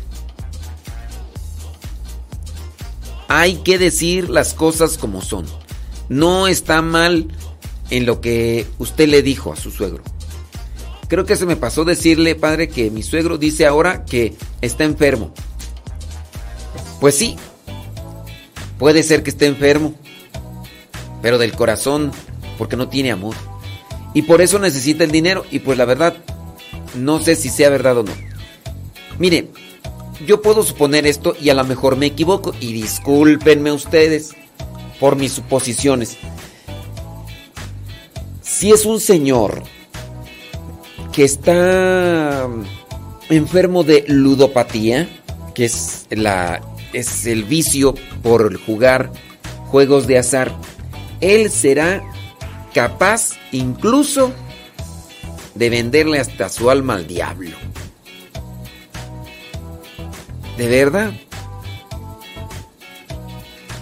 Hay que decir las cosas como son. No está mal en lo que usted le dijo a su suegro. Creo que se me pasó decirle, padre, que mi suegro dice ahora que está enfermo. Pues sí, puede ser que esté enfermo, pero del corazón, porque no tiene amor. Y por eso necesita el dinero. Y pues la verdad, no sé si sea verdad o no. Mire, yo puedo suponer esto y a lo mejor me equivoco. Y discúlpenme ustedes por mis suposiciones. Si es un señor que está enfermo de ludopatía, que es, la, es el vicio por jugar juegos de azar, él será capaz incluso de venderle hasta su alma al diablo. ¿De verdad?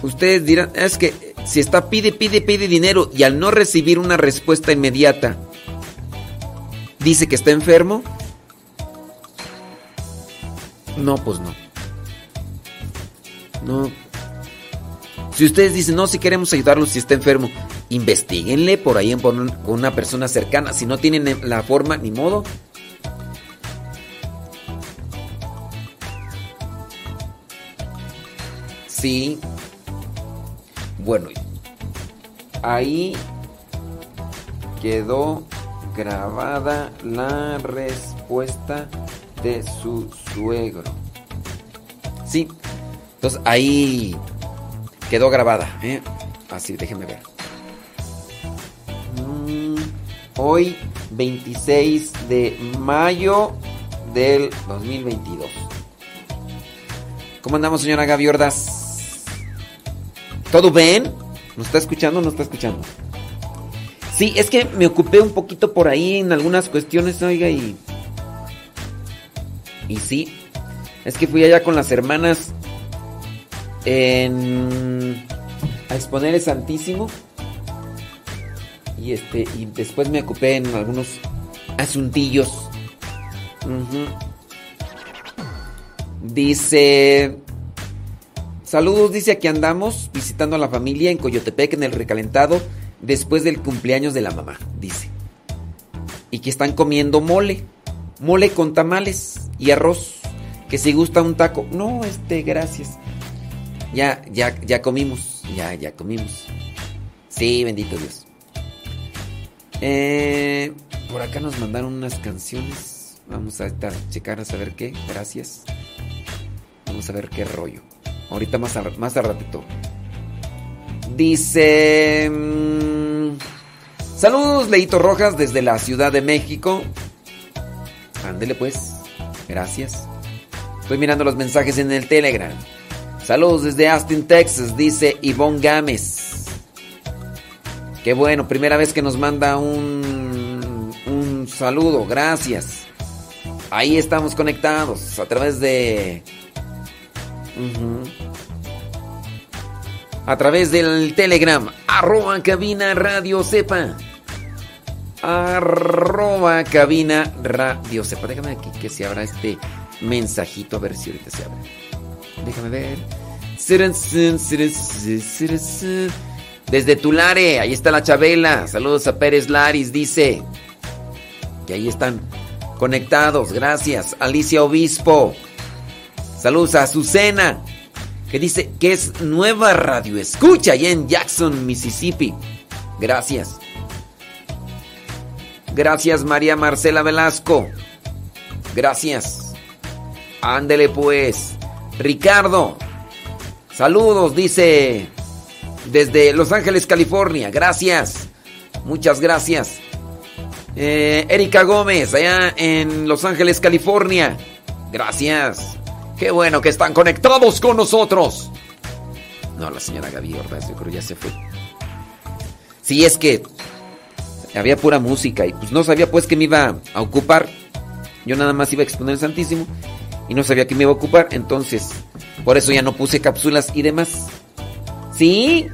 Ustedes dirán, es que si está pide, pide, pide dinero y al no recibir una respuesta inmediata, dice que está enfermo. No, pues no. No. Si ustedes dicen, no, si queremos ayudarlo si está enfermo, investiguenle por ahí con una persona cercana. Si no tienen la forma, ni modo. Sí. Bueno, ahí quedó grabada la respuesta de su suegro. Sí. Entonces ahí quedó grabada. ¿eh? Así, déjenme ver. Hoy, 26 de mayo del 2022. ¿Cómo andamos, señora Gaby Ordaz? ¿Todo bien? ¿Nos está escuchando o no está escuchando? Sí, es que me ocupé un poquito por ahí en algunas cuestiones, oiga, y. Y sí, es que fui allá con las hermanas en. a exponer el Santísimo. Y este. Y después me ocupé en algunos asuntillos. Dice. Saludos, dice aquí andamos visitando a la familia en Coyotepec en el recalentado después del cumpleaños de la mamá, dice. Y que están comiendo mole, mole con tamales y arroz. Que si gusta un taco. No, este, gracias. Ya, ya, ya comimos. Ya, ya comimos. Sí, bendito Dios. Eh, por acá nos mandaron unas canciones. Vamos a checar a saber qué. Gracias. Vamos a ver qué rollo. Ahorita más a, más a ratito. Dice... saludos, Leito Rojas, desde la Ciudad de México. Ándele pues. Gracias. Estoy mirando los mensajes en el Telegram. Saludos desde Austin, Texas, dice Ivonne Gámez. Qué bueno, primera vez que nos manda un, un saludo, gracias. Ahí estamos conectados a través de... A través del Telegram, arroba cabina radio sepa. Arroba cabina radio sepa. Déjame aquí que se abra este mensajito, a ver si ahorita se abre. Déjame ver. Desde Tulare, ahí está la Chabela. Saludos a Pérez Laris, dice. Que ahí están conectados, gracias. Alicia Obispo. Saludos a Azucena, que dice que es nueva radio. Escucha allá en Jackson, Mississippi. Gracias. Gracias María Marcela Velasco. Gracias. Ándele pues. Ricardo. Saludos, dice. Desde Los Ángeles, California. Gracias. Muchas gracias. Eh, Erika Gómez, allá en Los Ángeles, California. Gracias. Qué bueno que están conectados con nosotros. No, la señora Gaby Ordaz, yo creo ya se fue. Sí, es que había pura música y pues no sabía pues que me iba a ocupar. Yo nada más iba a exponer el Santísimo y no sabía que me iba a ocupar, entonces por eso ya no puse cápsulas y demás. ¿Sí?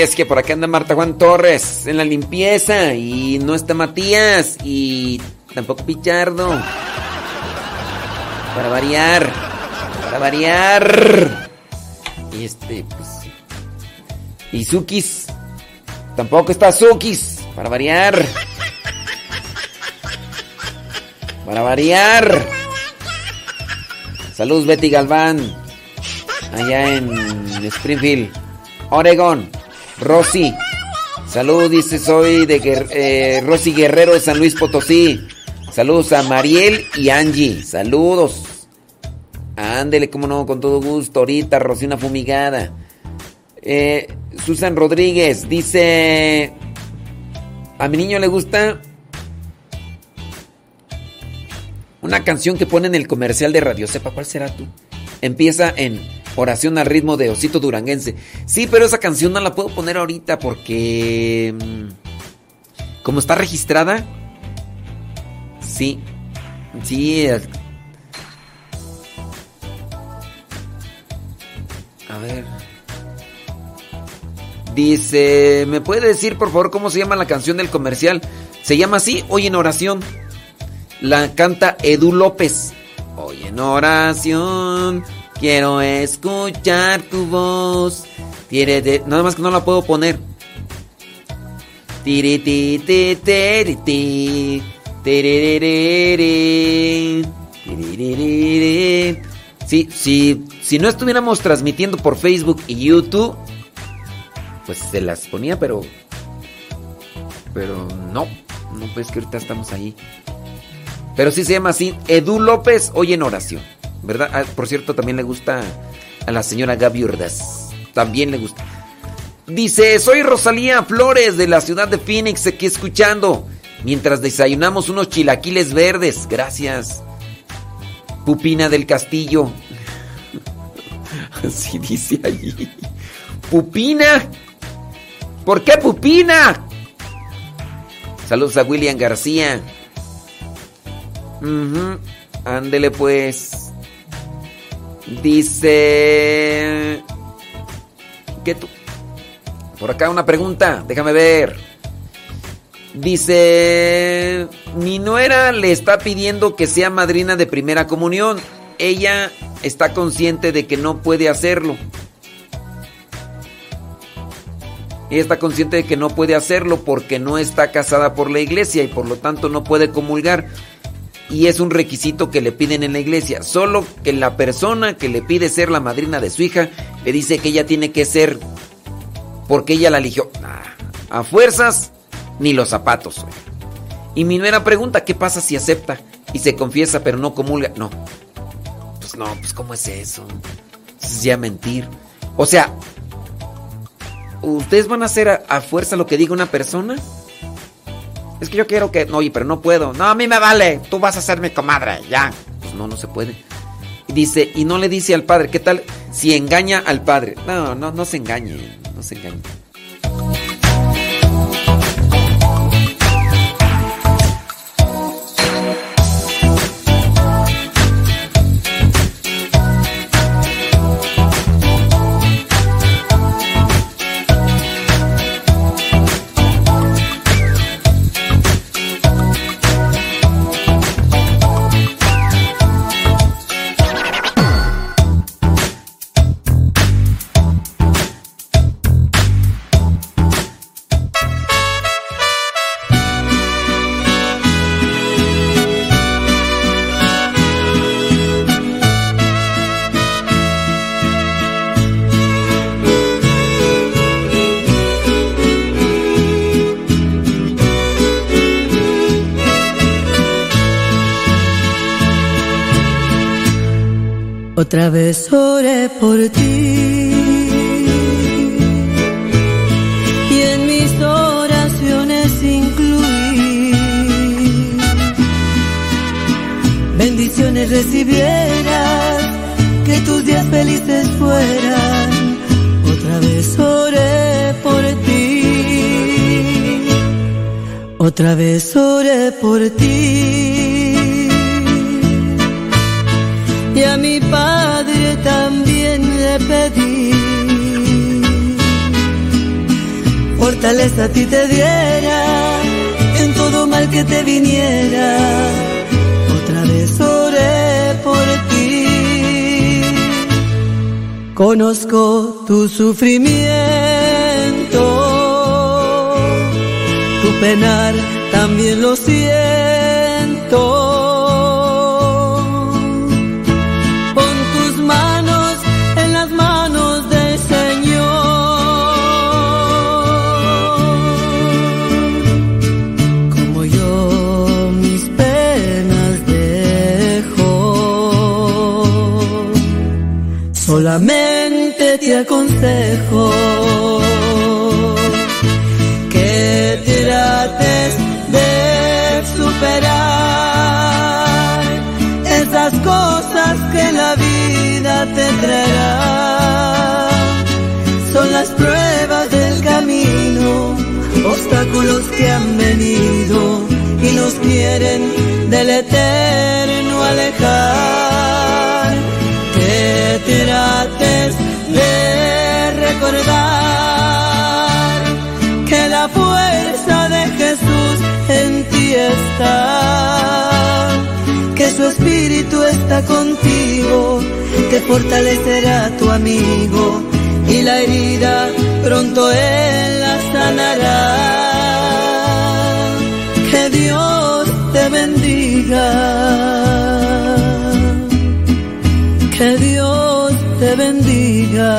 Es que por acá anda Marta Juan Torres en la limpieza y no está Matías y tampoco Pichardo. Para variar, para variar. Y este, pues. Y Zukis. Tampoco está Zukis, para variar. Para variar. Saludos Betty Galván. Allá en Springfield. Oregon, Rosy. Saludos, dice, soy de eh, Rosy Guerrero de San Luis Potosí. Saludos a Mariel y Angie. Saludos. Ándele, como no, con todo gusto. Ahorita, Rosy, una fumigada. Eh, Susan Rodríguez dice: A mi niño le gusta una canción que pone en el comercial de Radio Sepa. ¿Cuál será tú? Empieza en Oración al ritmo de Osito Duranguense. Sí, pero esa canción no la puedo poner ahorita porque. mm, Como está registrada. Sí. Sí. A ver. Dice, ¿me puede decir por favor cómo se llama la canción del comercial? Se llama así, Hoy en oración. La canta Edu López. Hoy en oración quiero escuchar tu voz. Tiene de- Nada más que no la puedo poner. Sí, sí, si no estuviéramos transmitiendo por Facebook y YouTube, pues se las ponía, pero. Pero no. No, pues que ahorita estamos ahí. Pero sí se llama así, Edu López, hoy en oración. ¿Verdad? Ah, por cierto, también le gusta a la señora Gaby Ordaz. También le gusta. Dice, soy Rosalía Flores de la ciudad de Phoenix, aquí escuchando. Mientras desayunamos unos chilaquiles verdes. Gracias. Pupina del Castillo. Así dice allí. Pupina. ¿Por qué Pupina? Saludos a William García. Ujú, Ándele pues. Dice... ¿Qué tú? Por acá una pregunta, déjame ver. Dice, mi nuera le está pidiendo que sea madrina de primera comunión. Ella está consciente de que no puede hacerlo. Ella está consciente de que no puede hacerlo porque no está casada por la iglesia y por lo tanto no puede comulgar. Y es un requisito que le piden en la iglesia. Solo que la persona que le pide ser la madrina de su hija le dice que ella tiene que ser porque ella la eligió. Nah, a fuerzas ni los zapatos. Y mi nuera pregunta, ¿qué pasa si acepta y se confiesa pero no comulga? No. Pues no, pues ¿cómo es eso? Es ya mentir. O sea, ¿ustedes van a hacer a fuerza lo que diga una persona? Es que yo quiero que... No, oye, pero no puedo. No, a mí me vale. Tú vas a ser mi comadre, ya. Pues no, no se puede. Y dice, y no le dice al padre, ¿qué tal si engaña al padre? No, no, no se engañe, no se engañe. Otra vez oré por ti y en mis oraciones incluí bendiciones recibieras, que tus días felices fueran. Otra vez oré por ti, otra vez oré por ti. Y a mi padre también le pedí. Fortaleza a ti te diera en todo mal que te viniera. Otra vez oré por ti. Conozco tu sufrimiento, tu penar también lo te aconsejo que trates de superar esas cosas que la vida te traerá. Son las pruebas del camino, obstáculos que han venido y nos quieren del eterno alejar que trates recordar que la fuerza de Jesús en ti está, que su espíritu está contigo, que fortalecerá tu amigo y la herida pronto él la sanará. Que Dios te bendiga que Dios te bendiga.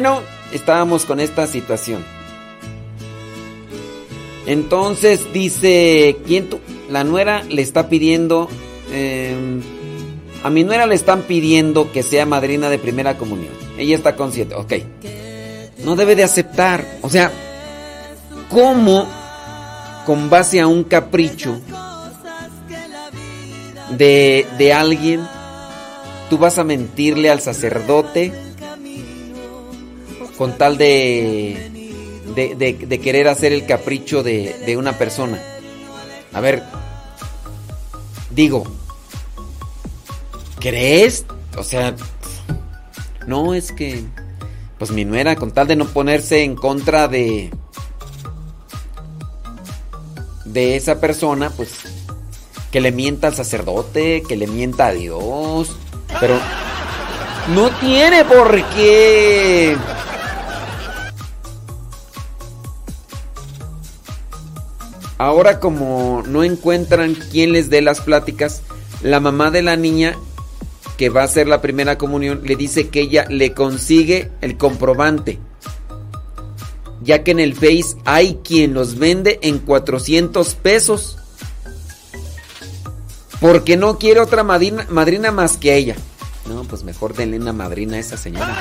Bueno, estábamos con esta situación. Entonces dice, ¿quién tú? La nuera le está pidiendo, eh, a mi nuera le están pidiendo que sea madrina de primera comunión. Ella está consciente, ok no debe de aceptar. O sea, ¿cómo con base a un capricho de, de alguien tú vas a mentirle al sacerdote con tal de, de, de- querer hacer el capricho de, de una persona. A ver, digo, ¿crees? O sea, no es que, pues mi nuera, con tal de no ponerse en contra de, de esa persona, pues que le mienta al sacerdote, que le mienta a Dios, pero no tiene por qué. Ahora como no encuentran quién les dé las pláticas, la mamá de la niña que va a hacer la primera comunión le dice que ella le consigue el comprobante. Ya que en el Face hay quien los vende en 400 pesos. Porque no quiere otra madrina, madrina más que ella. No, pues mejor denle una madrina a esa señora.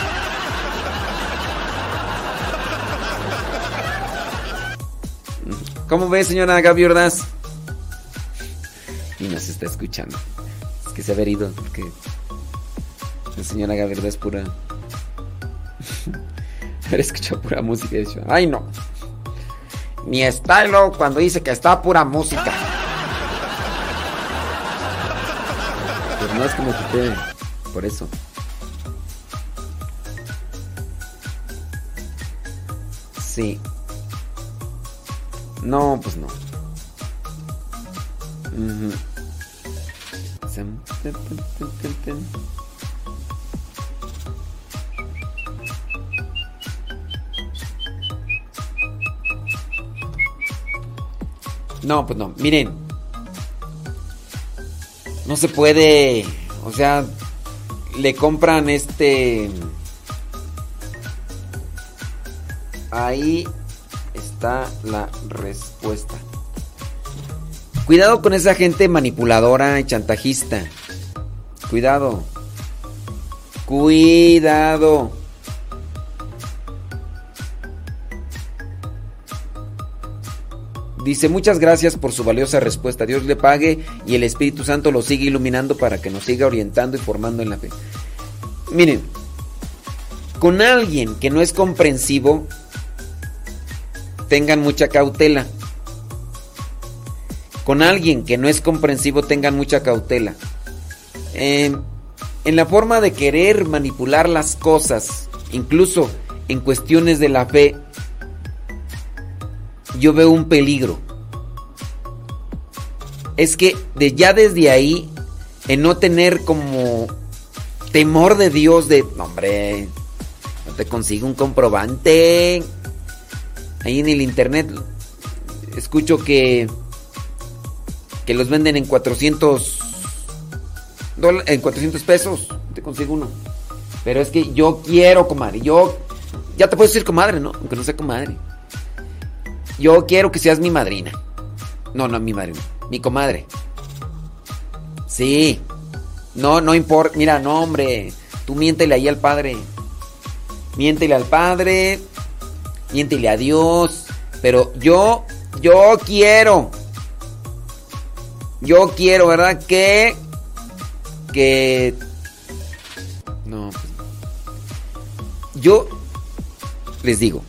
¿Cómo ve, señora Gaby Ordaz? Y nos está escuchando. Es que se ha herido porque la señora Gaby es pura. Haber escuchado pura música dicho, ay no. Mi estilo cuando dice que está pura música. Pues no es como que te... Por eso. Sí. No, pues no. No, pues no. Miren. No se puede. O sea, le compran este. Ahí está la respuesta. Cuidado con esa gente manipuladora y chantajista. Cuidado. Cuidado. Dice, muchas gracias por su valiosa respuesta. Dios le pague y el Espíritu Santo lo siga iluminando para que nos siga orientando y formando en la fe. Miren, con alguien que no es comprensivo, tengan mucha cautela. Con alguien que no es comprensivo, tengan mucha cautela. Eh, en la forma de querer manipular las cosas, incluso en cuestiones de la fe, yo veo un peligro. Es que de, ya desde ahí, en no tener como temor de Dios, de, "No, hombre, no te consigo un comprobante. Ahí en el internet escucho que que los venden en 400 dola- en 400 pesos. Te consigo uno. Pero es que yo quiero, comadre. Yo ya te puedo decir comadre, ¿no? Aunque no sea comadre. Yo quiero que seas mi madrina. No, no, mi madrina. Mi comadre. Sí. No, no importa. Mira, no, hombre. Tú miéntele ahí al padre. Miéntele al padre. Miéntele a Dios. Pero yo, yo quiero. Yo quiero, ¿verdad? Que. Que. No. Yo les digo.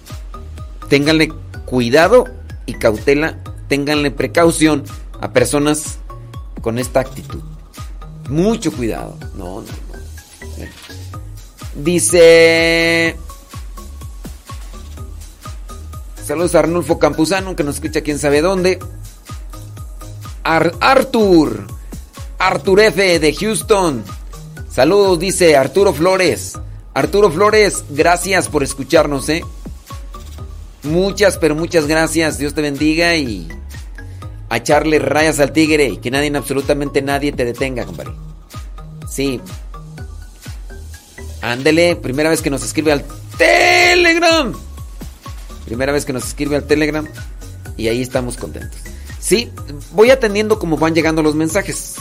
Ténganle cuidado y cautela. Ténganle precaución a personas con esta actitud. Mucho cuidado. No, no, no. Dice. Saludos a Arnulfo Campuzano, que nos escucha quién sabe dónde. Ar- Arthur. Arthur F. de Houston. Saludos, dice Arturo Flores. Arturo Flores, gracias por escucharnos, ¿eh? Muchas, pero muchas gracias. Dios te bendiga y a echarle rayas al tigre y que nadie, absolutamente nadie te detenga, compadre. Sí. Ándele, primera vez que nos escribe al Telegram. Primera vez que nos escribe al Telegram y ahí estamos contentos. Sí, voy atendiendo como van llegando los mensajes.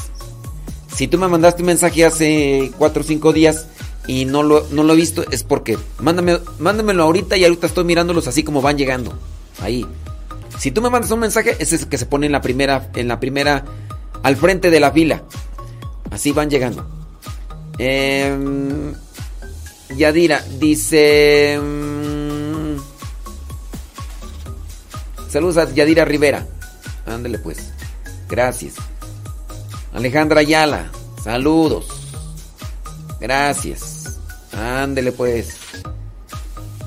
Si tú me mandaste un mensaje hace 4 o 5 días y no lo, no lo he visto, es porque mándame, mándamelo ahorita y ahorita estoy mirándolos así como van llegando. Ahí. Si tú me mandas un mensaje, ese es el que se pone en la primera, en la primera, al frente de la fila. Así van llegando. Em, Yadira dice... Saludos a Yadira Rivera. Ándele pues. Gracias. Alejandra Ayala. Saludos. Gracias. Ándele pues.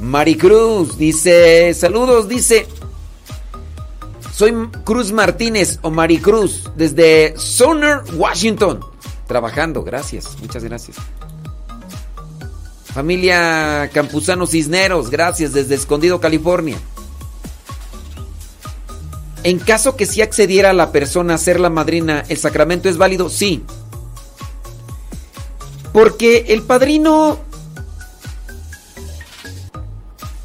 Maricruz dice, saludos, dice. Soy Cruz Martínez o Maricruz desde Sumner, Washington. Trabajando, gracias, muchas gracias. Familia Campuzano Cisneros, gracias desde Escondido, California. En caso que sí accediera la persona a ser la madrina, ¿el sacramento es válido? Sí. Porque el padrino...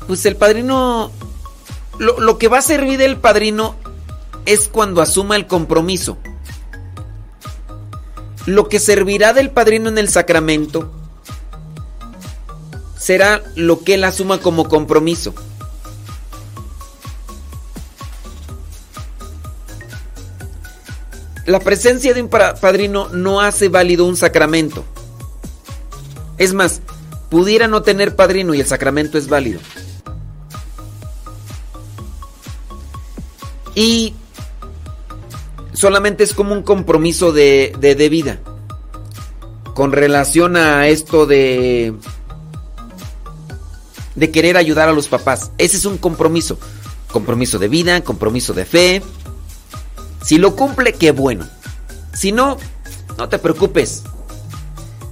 Pues el padrino... Lo, lo que va a servir del padrino es cuando asuma el compromiso. Lo que servirá del padrino en el sacramento será lo que él asuma como compromiso. La presencia de un pa- padrino no hace válido un sacramento. Es más, pudiera no tener padrino y el sacramento es válido. Y solamente es como un compromiso de, de, de vida. Con relación a esto de. de querer ayudar a los papás. Ese es un compromiso. Compromiso de vida, compromiso de fe. Si lo cumple, qué bueno. Si no, no te preocupes.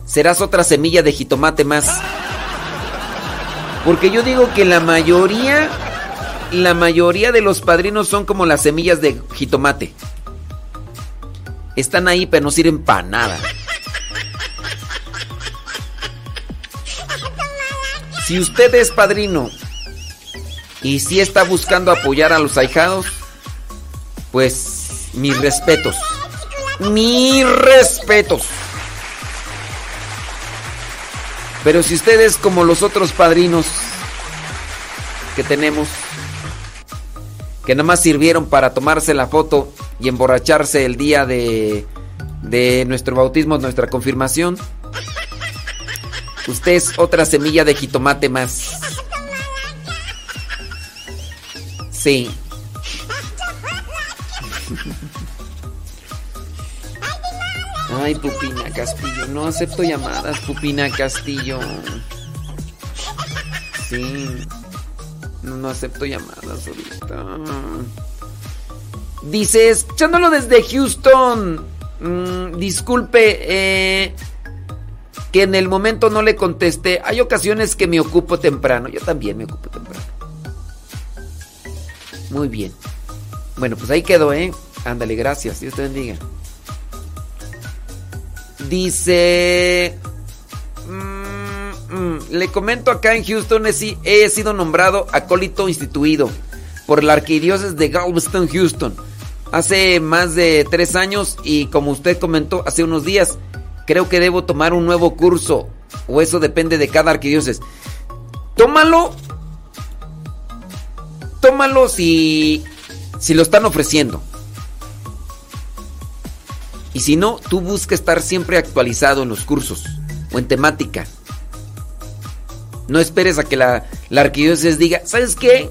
Serás otra semilla de jitomate más. Porque yo digo que la mayoría, la mayoría de los padrinos son como las semillas de jitomate. Están ahí, pero no sirven para nada. Si usted es padrino y si está buscando apoyar a los ahijados, pues mis respetos. Mis respetos. Pero si usted es como los otros padrinos que tenemos, que nada más sirvieron para tomarse la foto y emborracharse el día de, de nuestro bautismo, nuestra confirmación, usted es otra semilla de jitomate más. Sí. Ay, Pupina Castillo, no acepto llamadas, Pupina Castillo. Sí. No, acepto llamadas ahorita. Dice, escuchándolo desde Houston. mm, disculpe, eh, que en el momento no le contesté. Hay ocasiones que me ocupo temprano. Yo también me ocupo temprano. Muy bien. Bueno, pues ahí quedó, ¿eh? Ándale, gracias. Dios te bendiga. Dice... mm, mm, le comento acá en Houston, he, he sido nombrado acólito instituido por la arquidiócesis de Galveston, Houston. Hace más de tres años y como usted comentó hace unos días, creo que debo tomar un nuevo curso. O eso depende de cada arquidiócesis. Tómalo. Tómalo si, si lo están ofreciendo. Y si no, tú busca estar siempre actualizado en los cursos o en temática. No esperes a que la, la arquidiócesis diga, ¿sabes qué?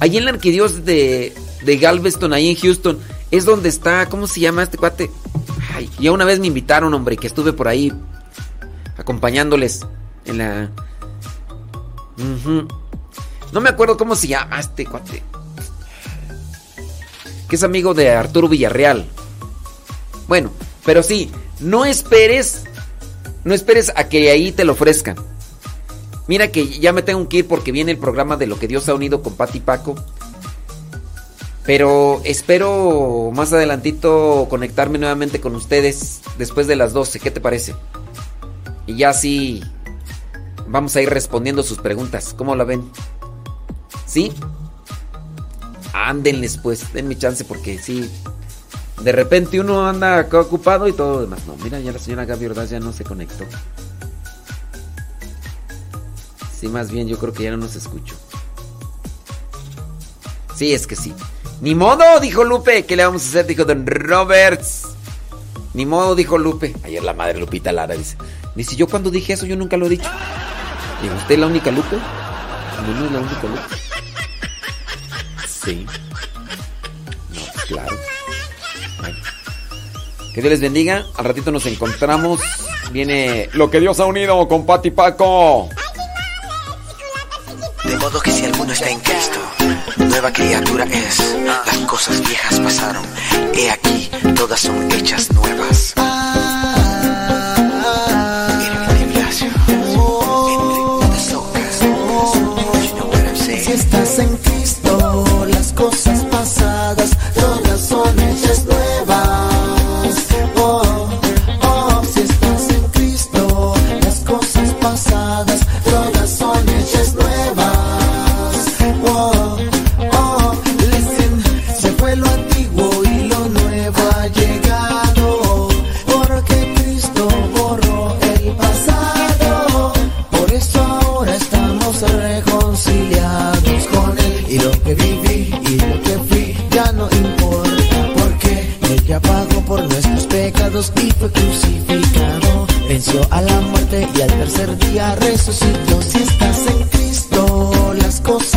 Allí en la arquidiócesis de, de Galveston, ahí en Houston, es donde está, ¿cómo se llama este cuate? Ay, ya una vez me invitaron, hombre, que estuve por ahí acompañándoles en la... No me acuerdo cómo se llama este cuate. Que es amigo de Arturo Villarreal. Bueno, pero sí, no esperes, no esperes a que ahí te lo ofrezcan. Mira que ya me tengo que ir porque viene el programa de lo que Dios ha unido con Pati Paco. Pero espero más adelantito conectarme nuevamente con ustedes después de las 12. ¿Qué te parece? Y ya sí vamos a ir respondiendo sus preguntas. ¿Cómo la ven? ¿Sí? Ándenles pues, denme chance porque sí. De repente uno anda ocupado y todo lo demás. No, mira, ya la señora Gaby Ordaz ya no se conectó. Sí, más bien yo creo que ya no nos escucho. Sí, es que sí. Ni modo, dijo Lupe. ¿Qué le vamos a hacer? Dijo Don Roberts. Ni modo, dijo Lupe. Ayer la madre Lupita Lara dice. Dice, yo cuando dije eso, yo nunca lo he dicho. Digo, ¿usted es la única Lupe? No, no es la única Lupe. Sí. Claro. Bueno. Que Dios les bendiga. Al ratito nos encontramos. Viene Lo que Dios ha unido con Pati Paco. De modo que si alguno está en Cristo, nueva criatura es. Las cosas viejas pasaron. He aquí, todas son hechas nuevas. y fue crucificado. Venció a la muerte y al tercer día resucitó. Si estás en